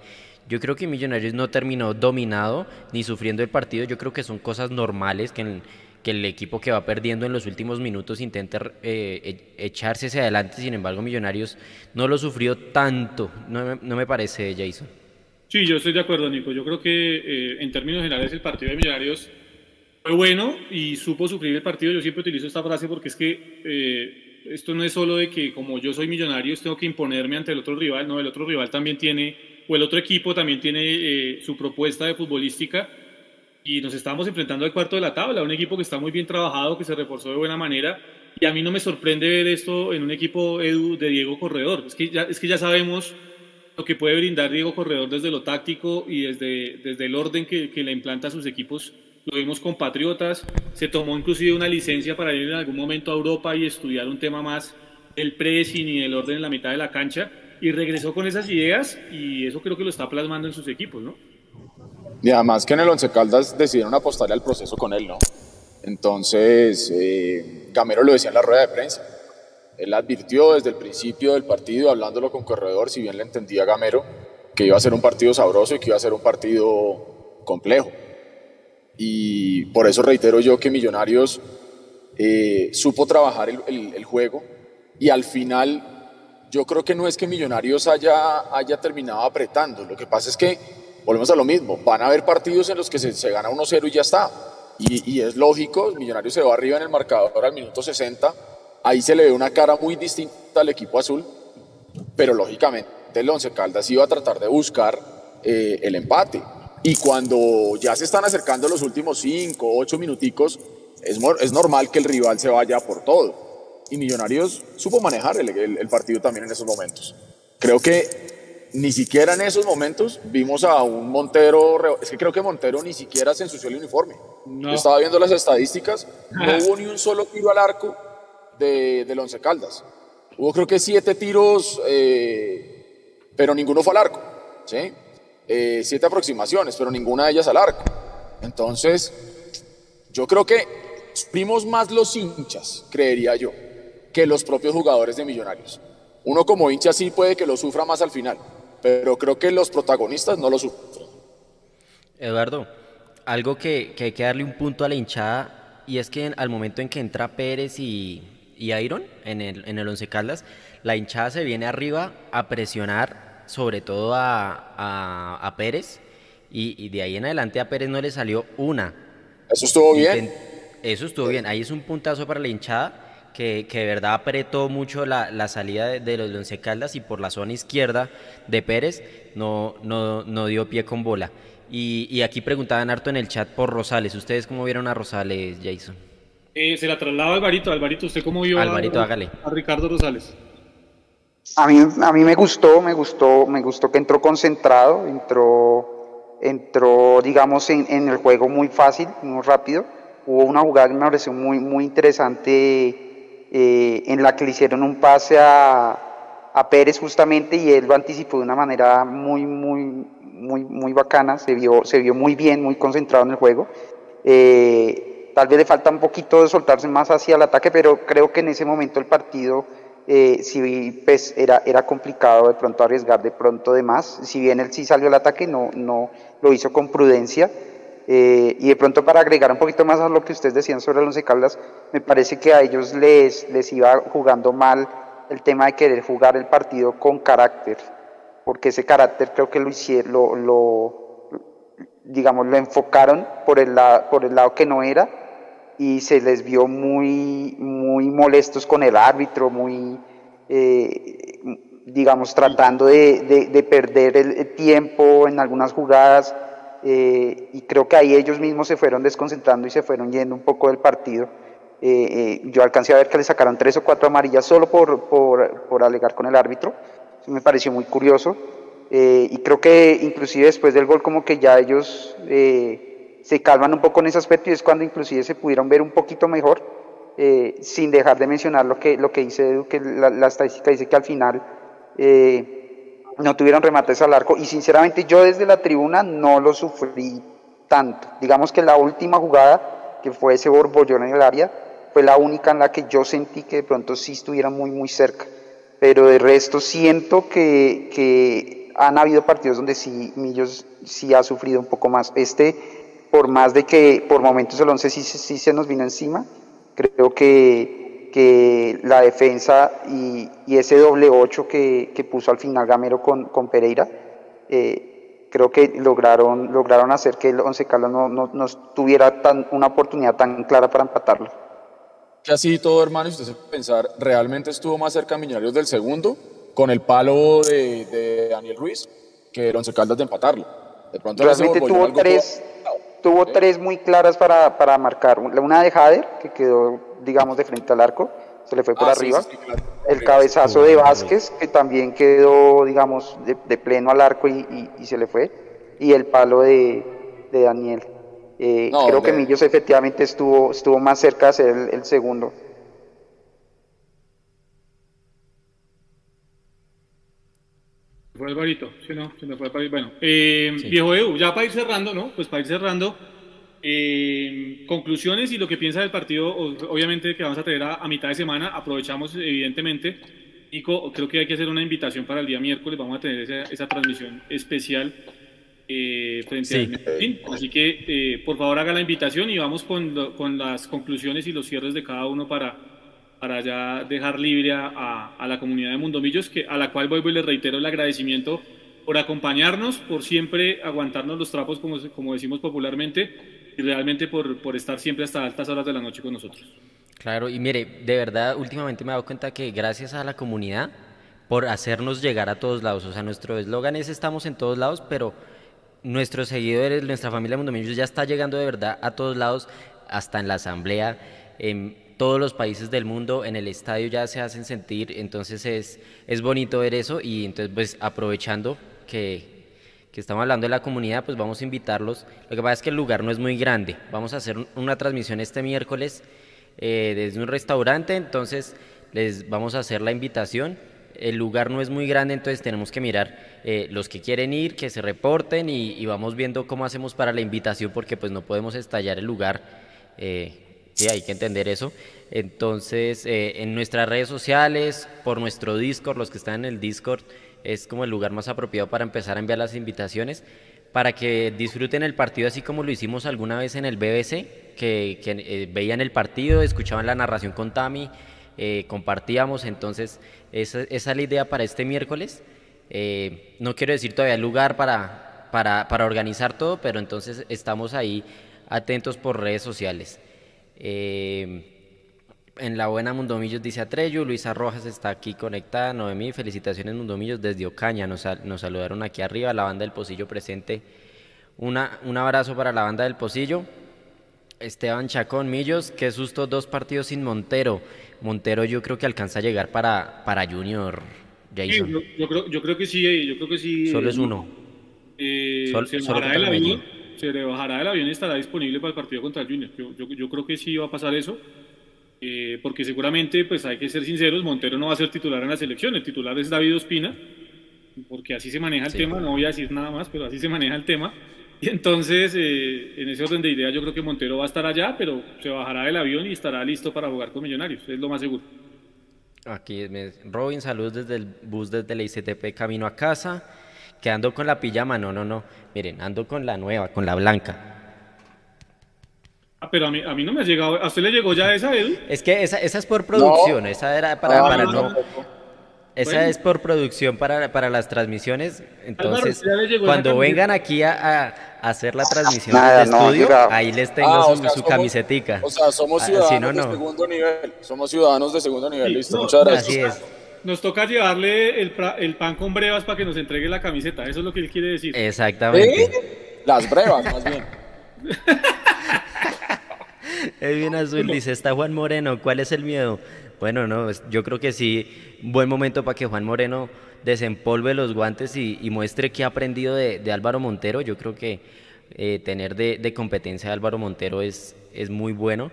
Yo creo que Millonarios no terminó dominado ni sufriendo el partido. Yo creo que son cosas normales que, el, que el equipo que va perdiendo en los últimos minutos intenta eh, e, echarse hacia adelante. Sin embargo, Millonarios no lo sufrió tanto. No no me parece, Jason. Sí, yo estoy de acuerdo, Nico. Yo creo que eh, en términos generales el partido de Millonarios fue bueno y supo sufrir el partido. Yo siempre utilizo esta frase porque es que eh, esto no es solo de que como yo soy millonario tengo que imponerme ante el otro rival, no, el otro rival también tiene, o el otro equipo también tiene eh, su propuesta de futbolística y nos estamos enfrentando al cuarto de la tabla, un equipo que está muy bien trabajado, que se reforzó de buena manera y a mí no me sorprende ver esto en un equipo Edu de Diego Corredor. Es que ya, es que ya sabemos lo que puede brindar Diego Corredor desde lo táctico y desde, desde el orden que, que le implanta a sus equipos. Lo vimos con Patriotas, se tomó inclusive una licencia para ir en algún momento a Europa y estudiar un tema más el pressing y el orden en la mitad de la cancha y regresó con esas ideas y eso creo que lo está plasmando en sus equipos, ¿no? Y además que en el Once Caldas decidieron apostarle al proceso con él, ¿no? Entonces, eh, Gamero lo decía en la rueda de prensa, él advirtió desde el principio del partido, hablándolo con Corredor, si bien le entendía Gamero, que iba a ser un partido sabroso y que iba a ser un partido complejo. Y por eso reitero yo que Millonarios eh, supo trabajar el, juego y al final yo creo que no es que Millonarios haya, haya terminado apretando, lo que pasa es que volvemos a lo mismo, van a haber partidos en los que se, se gana 1-0 y ya está. Y, y, es lógico, Millonarios se va arriba en el marcador al minuto 60 Ahí se le ve una cara muy distinta al equipo azul, pero lógicamente el Once Caldas iba a tratar de buscar eh, el empate. Y cuando ya se están acercando los últimos 5, 8 minuticos, es, es, normal que el rival se vaya por todo. Y Millonarios supo manejar el, el, partido también en esos momentos. Creo que ni siquiera en esos momentos vimos a un Montero, es que creo que Montero ni siquiera se ensució el uniforme. Yo estaba viendo las estadísticas, no hubo ni un solo tiro al arco de, del Once Caldas. Hubo creo que siete tiros, eh, pero ninguno fue al arco. ¿sí? Eh, siete aproximaciones, pero ninguna de ellas al arco. Entonces, yo creo que sufrimos más los hinchas, creería yo, que los propios jugadores de Millonarios. Uno como hincha sí puede que lo sufra más al final, pero creo que los protagonistas no lo sufren. Eduardo, algo que, que hay que darle un punto a la hinchada y es que al momento en que entra Pérez y, y Iron en el, en el Once Caldas, la hinchada se viene arriba a presionar sobre todo a, a, Pérez y, de ahí en adelante a Pérez no le salió una. Eso estuvo bien. Eso estuvo bien. Ahí es un puntazo para la hinchada que, que de verdad apretó mucho la, la salida de, los Once Caldas y por la zona izquierda de Pérez no, no, no dio pie con bola. Y, y aquí preguntaban harto en el chat por Rosales. ¿Ustedes cómo vieron a Rosales, Jason? Eh, se la traslado a Alvarito. Alvarito, ¿usted cómo vio Alvarito, a, hágale. a Ricardo Rosales? A mí, a mí me gustó, me gustó, me gustó que entró concentrado, entró, entró digamos, en, en el juego muy fácil, muy rápido. Hubo una jugada que me pareció muy, muy interesante eh, en la que le hicieron un pase a, a Pérez justamente y él lo anticipó de una manera muy, muy, muy, muy bacana, se vio, se vio muy bien, muy concentrado en el juego. Eh, tal vez le falta un poquito de soltarse más hacia el ataque, pero creo que en ese momento el partido eh, pues, era, era complicado de pronto arriesgar de pronto de más. Si bien él sí salió al ataque, no, no lo hizo con prudencia. Eh, y de pronto para agregar un poquito más a lo que ustedes decían sobre los Once Caldas, me parece que a ellos les, les iba jugando mal el tema de querer jugar el partido con carácter, porque ese carácter creo que lo hicieron, lo, digamos, lo enfocaron por el, por el lado que no era y se les vio muy, muy molestos con el árbitro, muy, eh, digamos, tratando de, de, perder el, tiempo en algunas jugadas. Eh, y creo que ahí ellos mismos se fueron desconcentrando y se fueron yendo un poco del partido. Eh, yo alcancé a ver que le sacaron tres o cuatro amarillas solo por, por, por alegar con el árbitro. Eso me pareció muy curioso. y creo que inclusive después del gol como que ya ellos se calman un poco en ese aspecto y es cuando inclusive se pudieron ver un poquito mejor, eh, sin dejar de mencionar lo que, lo que dice Edu, que la, estadística dice que al final eh, no tuvieron remates al arco y sinceramente yo desde la tribuna no lo sufrí tanto. Digamos que la última jugada, que fue ese borbollón en el área, fue la única en la que yo sentí que de pronto sí estuvieran muy, muy cerca. Pero de resto siento que, que han habido partidos donde sí Millos sí ha sufrido un poco más. Este por más de que por momentos el 11 sí, sí se nos vino encima, creo que, que la defensa y, y, ese doble 8 que, que, puso al final Gamero con, con Pereira, eh, creo que lograron, lograron hacer que el Once Caldas no, no, no, tuviera tan, una oportunidad tan clara para empatarlo. Que así todo, hermano, si usted se pensar, ¿realmente estuvo más cerca Millonarios del segundo con el palo de, de Daniel Ruiz que el Once Caldas de empatarlo? De pronto Realmente tuvo tres, tuvo tres muy claras para, para marcar. Una de Jader, que quedó, digamos, de frente al arco, se le fue por ah, arriba. el cabezazo de Vázquez, que también quedó, digamos, de, pleno al arco y, y, se le fue. Y el palo de, de Daniel. Eh, creo que Millos efectivamente estuvo, estuvo más cerca de ser el, segundo. Fue Alvarito, sí, no, se me fue Bueno, eh, viejo Edu, ya para ir cerrando, ¿no? Pues para ir cerrando, eh, conclusiones y lo que piensa del partido, obviamente que vamos a tener a, mitad de semana, aprovechamos evidentemente. Nico, creo que hay que hacer una invitación para el día miércoles, vamos a tener esa, esa transmisión especial eh, frente al Así que, por favor, haga la invitación y vamos con, con las conclusiones y los cierres de cada uno para para ya dejar libre a, a, la comunidad de Mundomillos, que, a la cual vuelvo y les reitero el agradecimiento por acompañarnos, por siempre aguantarnos los trapos, como, como decimos popularmente, y realmente por, por estar siempre hasta altas horas de la noche con nosotros. Claro, y mire, de verdad, últimamente me he dado cuenta que gracias a la comunidad, por hacernos llegar a todos lados, o sea, nuestro eslogan es estamos en todos lados, pero nuestros seguidores, nuestra familia Mundomillos ya está llegando de verdad a todos lados, hasta en la asamblea. Todos los países del mundo en el estadio ya se hacen sentir, entonces es, es bonito ver eso y entonces pues aprovechando que, que estamos hablando de la comunidad, pues vamos a invitarlos. Lo que pasa es que el lugar no es muy grande, vamos a hacer una transmisión este miércoles eh, desde un restaurante, entonces les vamos a hacer la invitación. El lugar no es muy grande, entonces tenemos que mirar eh, los que quieren ir, que se reporten y, vamos viendo cómo hacemos para la invitación porque pues no podemos estallar el lugar. Eh, Sí, hay que entender eso. Entonces, eh, en nuestras redes sociales, por nuestro Discord, los que están en el Discord, es como el lugar más apropiado para empezar a enviar las invitaciones, para que disfruten el partido así como lo hicimos alguna vez en el BBC, que, eh, veían el partido, escuchaban la narración con Tami, eh, compartíamos, entonces esa, es la idea para este miércoles. no quiero decir todavía el lugar para, para, para organizar todo, pero entonces estamos ahí atentos por redes sociales. Eh, en la buena Mundomillos dice Atreyu, Luisa Rojas está aquí conectada, Noemí, felicitaciones Mundomillos desde Ocaña, nos, nos saludaron aquí arriba, la banda del Pocillo presente, Una, un abrazo para la banda del Pocillo, Esteban Chacón, Millos, qué susto, dos partidos sin Montero, Montero yo creo que alcanza a llegar para, para Junior Jason. yo, creo, yo creo que sí, yo creo que sí. Solo es uno. Eh, se, bajará del avión, se le bajará del avión y estará disponible para el partido contra el Junior. Yo, yo, yo creo que sí va a pasar eso. Eh, porque seguramente, pues hay que ser sinceros, Montero no va a ser titular en la selección, el titular es David Ospina, porque así se maneja el tema, no voy a decir nada más, pero así se maneja el tema. Y entonces, eh, en ese orden de ideas, yo creo que Montero va a estar allá, pero se bajará del avión y estará listo para jugar con Millonarios, es lo más seguro. Aquí, Robin, saludos desde el bus desde la ICTP camino a casa. Quedando con la pijama, no, no, no. Miren, ando con la nueva, con la blanca. Ah, pero a mí, a mí no me ha llegado. ¿A usted le llegó ya esa, Edu? Es que esa, esa es por producción, esa era para, ah, para no. Esa es por producción para, para las transmisiones. Entonces, cuando vengan aquí a, a, hacer la transmisión de estudio, ahí les tengo ah, su, camisetica. O sea, somos ciudadanos de segundo nivel. Somos ciudadanos de segundo nivel. Listo, muchas gracias. Así es. Nos toca llevarle el, el, pan con brevas para que nos entregue la camiseta. Eso es lo que él quiere decir. Exactamente. Las brevas, más bien. Edwin Azul dice, está Juan Moreno, ¿cuál es el miedo? Bueno, no, yo creo que sí, buen momento para que Juan Moreno desempolve los guantes y, muestre qué ha aprendido de, Álvaro Montero. Yo creo que eh, tener de, competencia a Álvaro Montero es, es muy bueno.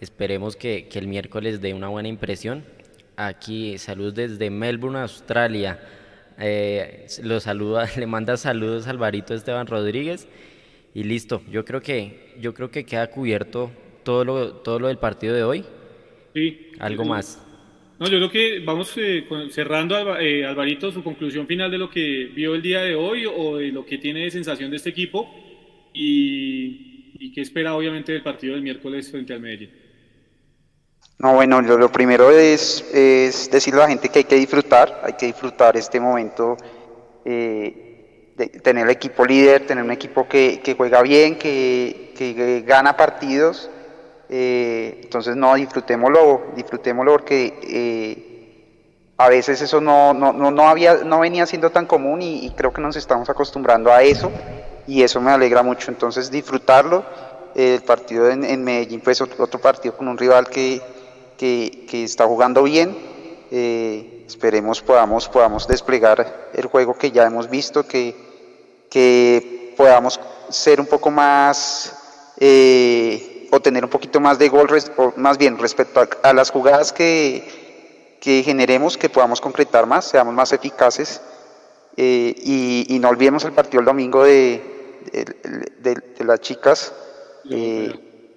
Esperemos que, el miércoles dé una buena impresión. Aquí, saludos desde Melbourne, Australia. Eh, lo saluda, le manda saludos a Alvarito Esteban Rodríguez y listo. Yo creo que, yo creo que queda cubierto todo lo, todo lo del partido de hoy. Sí. ¿Algo más? No, yo creo que vamos eh, cerrando, eh, Alvarito, su conclusión final de lo que vio el día de hoy o de lo que tiene de sensación de este equipo y, y qué espera obviamente del partido del miércoles frente al Medellín. No, bueno, lo, primero es, es, decirle a la gente que hay que disfrutar, hay que disfrutar este momento, eh, de tener el equipo líder, tener un equipo que, que juega bien, que, que gana partidos eh, entonces, no, disfrutémoslo, disfrutémoslo porque eh, a veces eso no, no, no, había, no venía siendo tan común y, creo que nos estamos acostumbrando a eso y eso me alegra mucho. Entonces, disfrutarlo. el partido en, Medellín fue otro partido con un rival que, que, está jugando bien. Eh, esperemos podamos, podamos desplegar el juego que ya hemos visto, que, que podamos ser un poco más o tener un poquito más de gol, o más bien respecto a, las jugadas que, que, generemos, que podamos concretar más, seamos más eficaces. Eh, y, no olvidemos el partido el domingo de, de, las chicas, eh,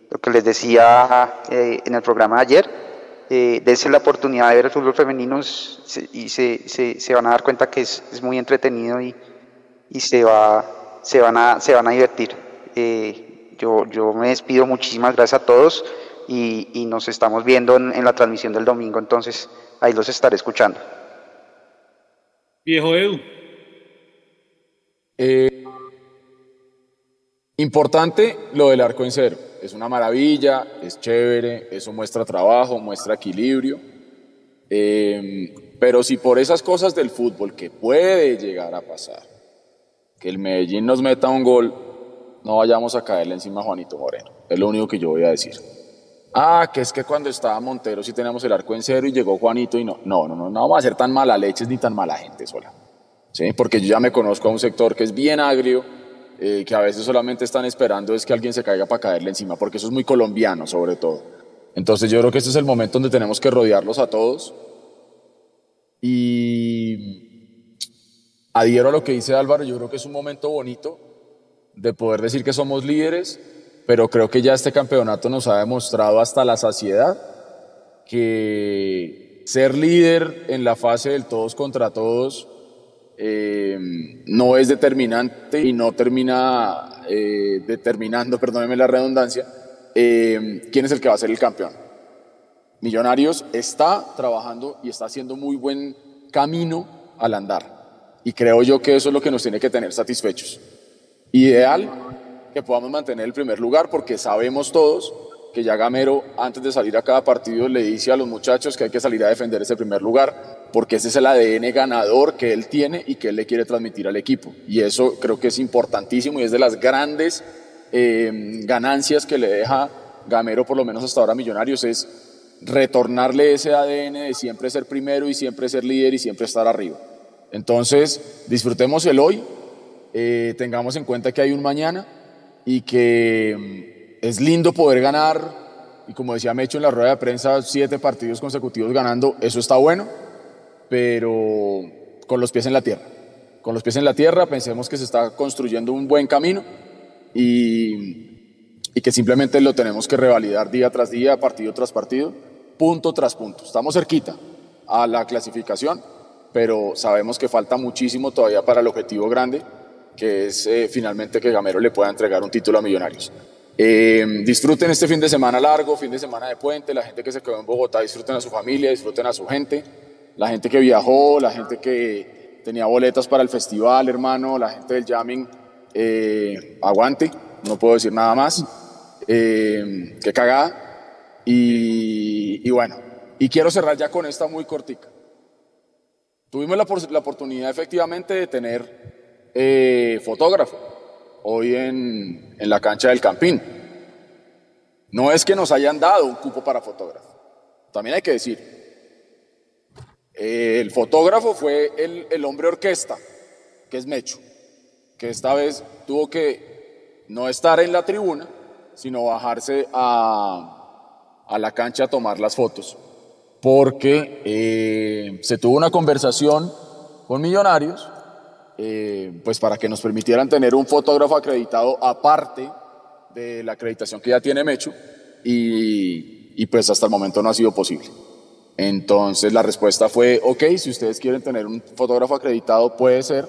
lo que les decía eh, en el programa de ayer, eh, dense la oportunidad de ver el fútbol femenino y se, se, se, van a dar cuenta que es, es muy entretenido y, y se, va, se, van a, se van a divertir. Eh, yo, yo me despido, muchísimas gracias a todos y, nos estamos viendo en, la transmisión del domingo, entonces ahí los estaré escuchando. Viejo Edu. Eh, importante lo del arco en cero. Es una maravilla, es chévere, eso muestra trabajo, muestra equilibrio. Eh, pero si por esas cosas del fútbol que puede llegar a pasar, que el Medellín nos meta un gol no vayamos a caerle encima a Juanito Moreno. Es lo único que yo voy a decir. Ah, que es que cuando estaba Montero sí teníamos el arco en cero y llegó Juanito y no. No, no, no, no vamos a ser tan mala leches ni tan mala gente sola. ¿Sí? Porque yo ya me conozco a un sector que es bien agrio, eh, que a veces solamente están esperando es que alguien se caiga para caerle encima, porque eso es muy colombiano sobre todo. Entonces yo creo que este es el momento donde tenemos que rodearlos a todos. Y adhiero a lo que dice Álvaro, yo creo que es un momento bonito de poder decir que somos líderes, pero creo que ya este campeonato nos ha demostrado hasta la saciedad que ser líder en la fase del todos contra todos eh, no es determinante y no termina eh, determinando, perdónenme la redundancia, eh, quién es el que va a ser el campeón. Millonarios está trabajando y está haciendo muy buen camino al andar. Y creo yo que eso es lo que nos tiene que tener satisfechos. Ideal que podamos mantener el primer lugar porque sabemos todos que ya Gamero antes de salir a cada partido le dice a los muchachos que hay que salir a defender ese primer lugar porque ese es el ADN ganador que él tiene y que él le quiere transmitir al equipo. Y eso creo que es importantísimo y es de las grandes eh, ganancias que le deja Gamero, por lo menos hasta ahora Millonarios, es retornarle ese ADN de siempre ser primero y siempre ser líder y siempre estar arriba. Entonces, disfrutemos el hoy, eh, tengamos en cuenta que hay un mañana y que mm, es lindo poder ganar, y como decía Mecho en la rueda de prensa, siete partidos consecutivos ganando, eso está bueno, pero con los pies en la tierra. Con los pies en la tierra, pensemos que se está construyendo un buen camino y, que simplemente lo tenemos que revalidar día tras día, partido tras partido, punto tras punto. Estamos cerquita a la clasificación, pero sabemos que falta muchísimo todavía para el objetivo grande, que es eh, finalmente que Gamero le pueda entregar un título a Millonarios. Eh, disfruten este fin de semana largo, fin de semana de puente, la gente que se quedó en Bogotá, disfruten a su familia, disfruten a su gente, la gente que viajó, la gente que tenía boletas para el festival, hermano, la gente del jamming, eh, aguante, no puedo decir nada más, eh, qué cagada, y, bueno, y quiero cerrar ya con esta muy cortica. Tuvimos la, oportunidad efectivamente de tener eh, fotógrafo hoy en, en la cancha del Campín. No es que nos hayan dado un cupo para fotógrafo, también hay que decir. El fotógrafo fue el, el hombre orquesta, que es Mecho, que esta vez tuvo que no estar en la tribuna, sino bajarse a, a la cancha a tomar las fotos, porque eh, se tuvo una conversación con millonarios eh, pues para que nos permitieran tener un fotógrafo acreditado aparte de la acreditación que ya tiene Mecho y, y pues hasta el momento no ha sido posible. Entonces la respuesta fue, ok, si ustedes quieren tener un fotógrafo acreditado puede ser,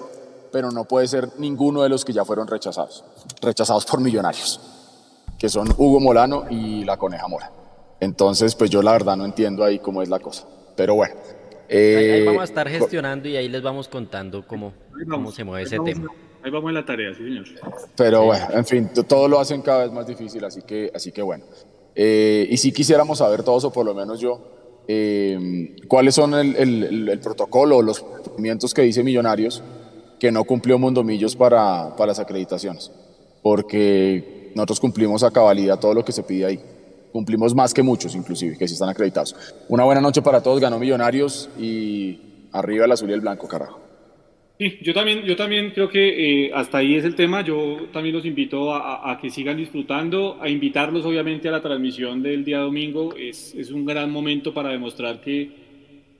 pero no puede ser ninguno de los que ya fueron rechazados, rechazados por millonarios, que son Hugo Molano y la Coneja Mora. Entonces, pues yo la verdad no entiendo ahí cómo es la cosa. Pero bueno, eh, ahí, vamos a estar gestionando y ahí les vamos contando cómo, cómo se mueve ese tema. Ahí vamos en la tarea, sí, señor. Pero bueno, en fin, todo lo hacen cada vez más difícil, así que, así que bueno. Eh, y si quisiéramos saber todos, o por lo menos yo, eh, cuáles son el, el, el, protocolo los procedimientos que dice Millonarios que no cumplió Mondomillos para, para las acreditaciones. Porque nosotros cumplimos a cabalidad todo lo que se pide ahí. Cumplimos más que muchos, inclusive, que sí están acreditados. Una buena noche para todos, ganó Millonarios y arriba el azul y el blanco, carajo. Sí, yo también, yo también creo que eh, hasta ahí es el tema. Yo también los invito a, a, que sigan disfrutando, a invitarlos obviamente a la transmisión del día domingo. Es, es un gran momento para demostrar que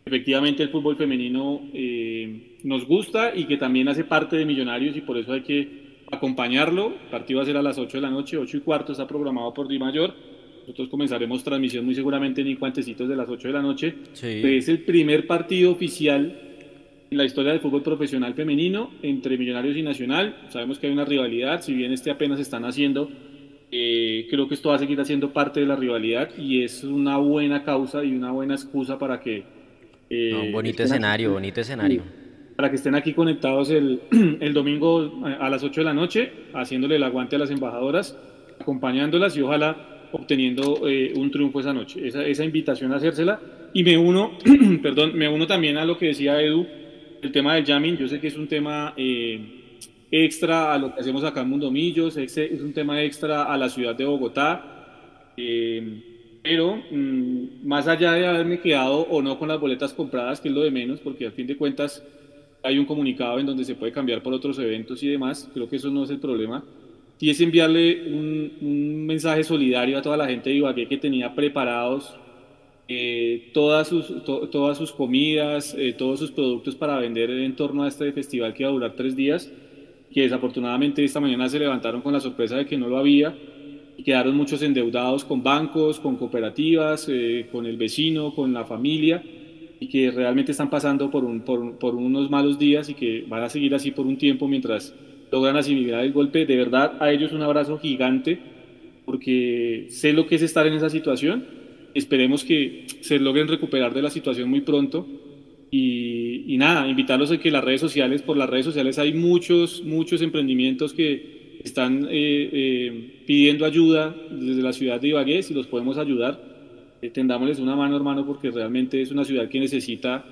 efectivamente el fútbol femenino eh, nos gusta y que también hace parte de Millonarios y por eso hay que acompañarlo. El partido va a ser a las 8 de la noche, 8 y cuarto, está programado por Di Mayor nosotros comenzaremos transmisión muy seguramente en Incuantecitos de las 8 de la noche. Es el primer partido oficial la historia del fútbol profesional femenino entre Millonarios y Nacional. Sabemos que hay una rivalidad, si bien este apenas están haciendo, eh, creo que esto va a seguir siendo parte de la rivalidad y es una buena causa y una buena excusa para que... Eh, un bonito escenario, aquí, bonito escenario. Para que estén aquí conectados el, el domingo a las 8 de la noche, haciéndole el aguante a las embajadoras, acompañándolas y ojalá obteniendo eh, un triunfo esa noche. Esa, esa, invitación a hacérsela. Y me uno, perdón, me uno también a lo que decía Edu, el tema del jamming. Yo sé que es un tema eh, extra a lo que hacemos acá en Mundomillos, es, es un tema extra a la ciudad de Bogotá. Eh, pero mmm, más allá de haberme quedado o no con las boletas compradas, que es lo de menos, porque al fin de cuentas hay un comunicado en donde se puede cambiar por otros eventos y demás, creo que eso no es el problema y es enviarle un, un, mensaje solidario a toda la gente de Ibagué que tenía preparados eh, todas, sus, to, todas sus comidas, eh, todos sus productos para vender en torno a este festival que iba a durar tres días, que desafortunadamente esta mañana se levantaron con la sorpresa de que no lo había y quedaron muchos endeudados con bancos, con cooperativas, eh, con el vecino, con la familia y que realmente están pasando por, un, por unos malos días y que van a seguir así por un tiempo mientras logran asimilar el golpe. De verdad, a ellos un abrazo gigante, porque sé lo que es estar en esa situación. Esperemos que se logren recuperar de la situación muy pronto. Y, y nada, invitarlos a que las redes sociales, por las redes sociales hay muchos, muchos emprendimientos que están eh, eh, pidiendo ayuda desde la ciudad de Ibagué, si los podemos ayudar, eh, tendámosles una mano, hermano, porque realmente es una ciudad que necesita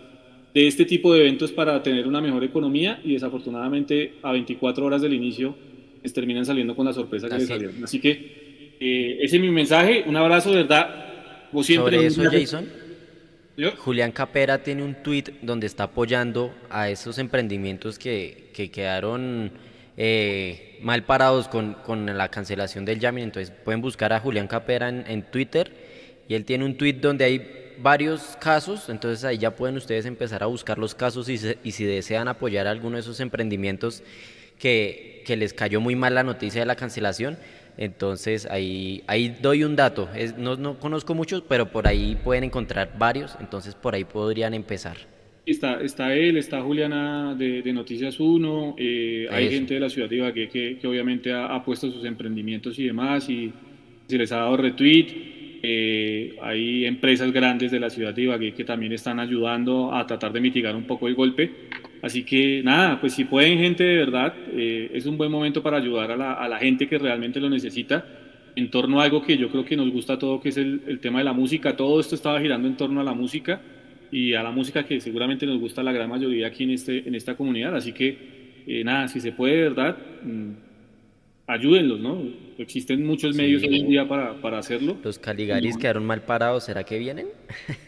de este tipo de eventos para tener una mejor economía y desafortunadamente a 24 horas del inicio les terminan saliendo con la sorpresa que Así les salieron. Así que eh, ese es mi mensaje, un abrazo, de verdad. Siempre, ¿Sobre eso, Jason? Julián Capera tiene un tweet donde está apoyando a esos emprendimientos que, que quedaron eh, mal parados con, con, la cancelación del jamming. Entonces pueden buscar a Julián Capera en, en Twitter y él tiene un tweet donde hay varios casos, entonces ahí ya pueden ustedes empezar a buscar los casos y, si desean apoyar alguno de esos emprendimientos que, que, les cayó muy mal la noticia de la cancelación, entonces ahí, ahí doy un dato, no, no, conozco muchos, pero por ahí pueden encontrar varios, entonces por ahí podrían empezar. Está, está él, está Juliana de, Noticias 1, eh, hay gente de la ciudad de Ibagué que, que obviamente ha, ha, puesto sus emprendimientos y demás y se les ha dado retweet. Eh, hay empresas grandes de la ciudad de Ibagué que también están ayudando a tratar de mitigar un poco el golpe. Así que nada, pues si pueden gente de verdad, eh, es un buen momento para ayudar a la, a la, gente que realmente lo necesita en torno a algo que yo creo que nos gusta a todo, que es el, el, tema de la música. Todo esto estaba girando en torno a la música y a la música que seguramente nos gusta a la gran mayoría aquí en, este, en esta comunidad. Así que eh, nada, si se puede de verdad, mm, ayúdenlos, ¿no? Existen muchos medios hoy en día para, para hacerlo. Los Caligaris quedaron mal parados, ¿será que vienen?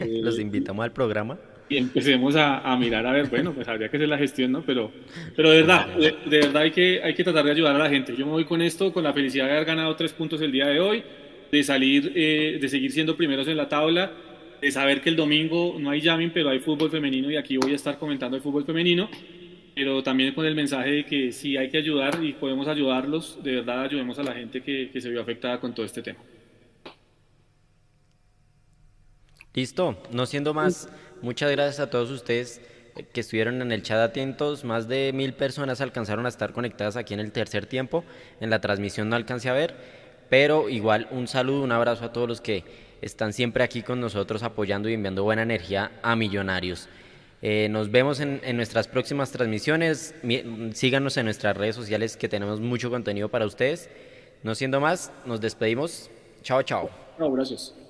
Los invitamos al programa. Y empecemos a, a, mirar, a ver, bueno, pues habría que hacer la gestión, ¿no? Pero, pero de verdad, de, verdad hay que, hay que tratar de ayudar a la gente. Yo me voy con esto, con la felicidad de haber ganado tres puntos el día de hoy, de salir, eh, de seguir siendo primeros en la tabla, de saber que el domingo no hay jamming, pero hay fútbol femenino y aquí voy a estar comentando el fútbol femenino pero también con el mensaje de que si hay que ayudar y podemos ayudarlos, de verdad ayudemos a la gente que, que se vio afectada con todo este tema. Listo, no siendo más, muchas gracias a todos ustedes que estuvieron en el chat atentos. Más de mil personas alcanzaron a estar conectadas aquí en el tercer tiempo. En la transmisión no alcancé a ver, pero igual un saludo, un abrazo a todos los que están siempre aquí con nosotros apoyando y enviando buena energía a Millonarios. Eh, nos vemos en, nuestras próximas transmisiones. Síganos en nuestras redes sociales que tenemos mucho contenido para ustedes. No siendo más, nos despedimos. Chao, chao. Chao, gracias.